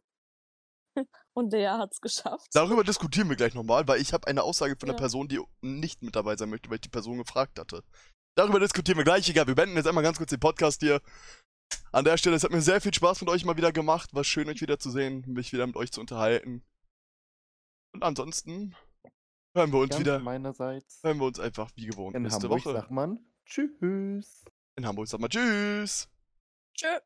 Speaker 4: Und der hat's geschafft.
Speaker 1: Darüber diskutieren wir gleich nochmal, weil ich habe eine Aussage von einer
Speaker 4: Ja.
Speaker 1: Person, die nicht mit dabei sein möchte, weil ich die Person gefragt hatte. Darüber diskutieren wir gleich. Egal, wir beenden jetzt einmal ganz kurz den Podcast hier. An der Stelle, es hat mir sehr viel Spaß mit euch mal wieder gemacht. War schön, euch wieder zu sehen, mich wieder mit euch zu unterhalten. Und ansonsten hören wir uns
Speaker 3: Ganz
Speaker 1: wieder,
Speaker 3: meinerseits.
Speaker 1: hören wir uns einfach wie gewohnt
Speaker 3: In
Speaker 1: nächste
Speaker 3: Hamburg
Speaker 1: Woche.
Speaker 3: sagt man Tschüss.
Speaker 1: In Hamburg sagt man Tschüss.
Speaker 2: Tschö.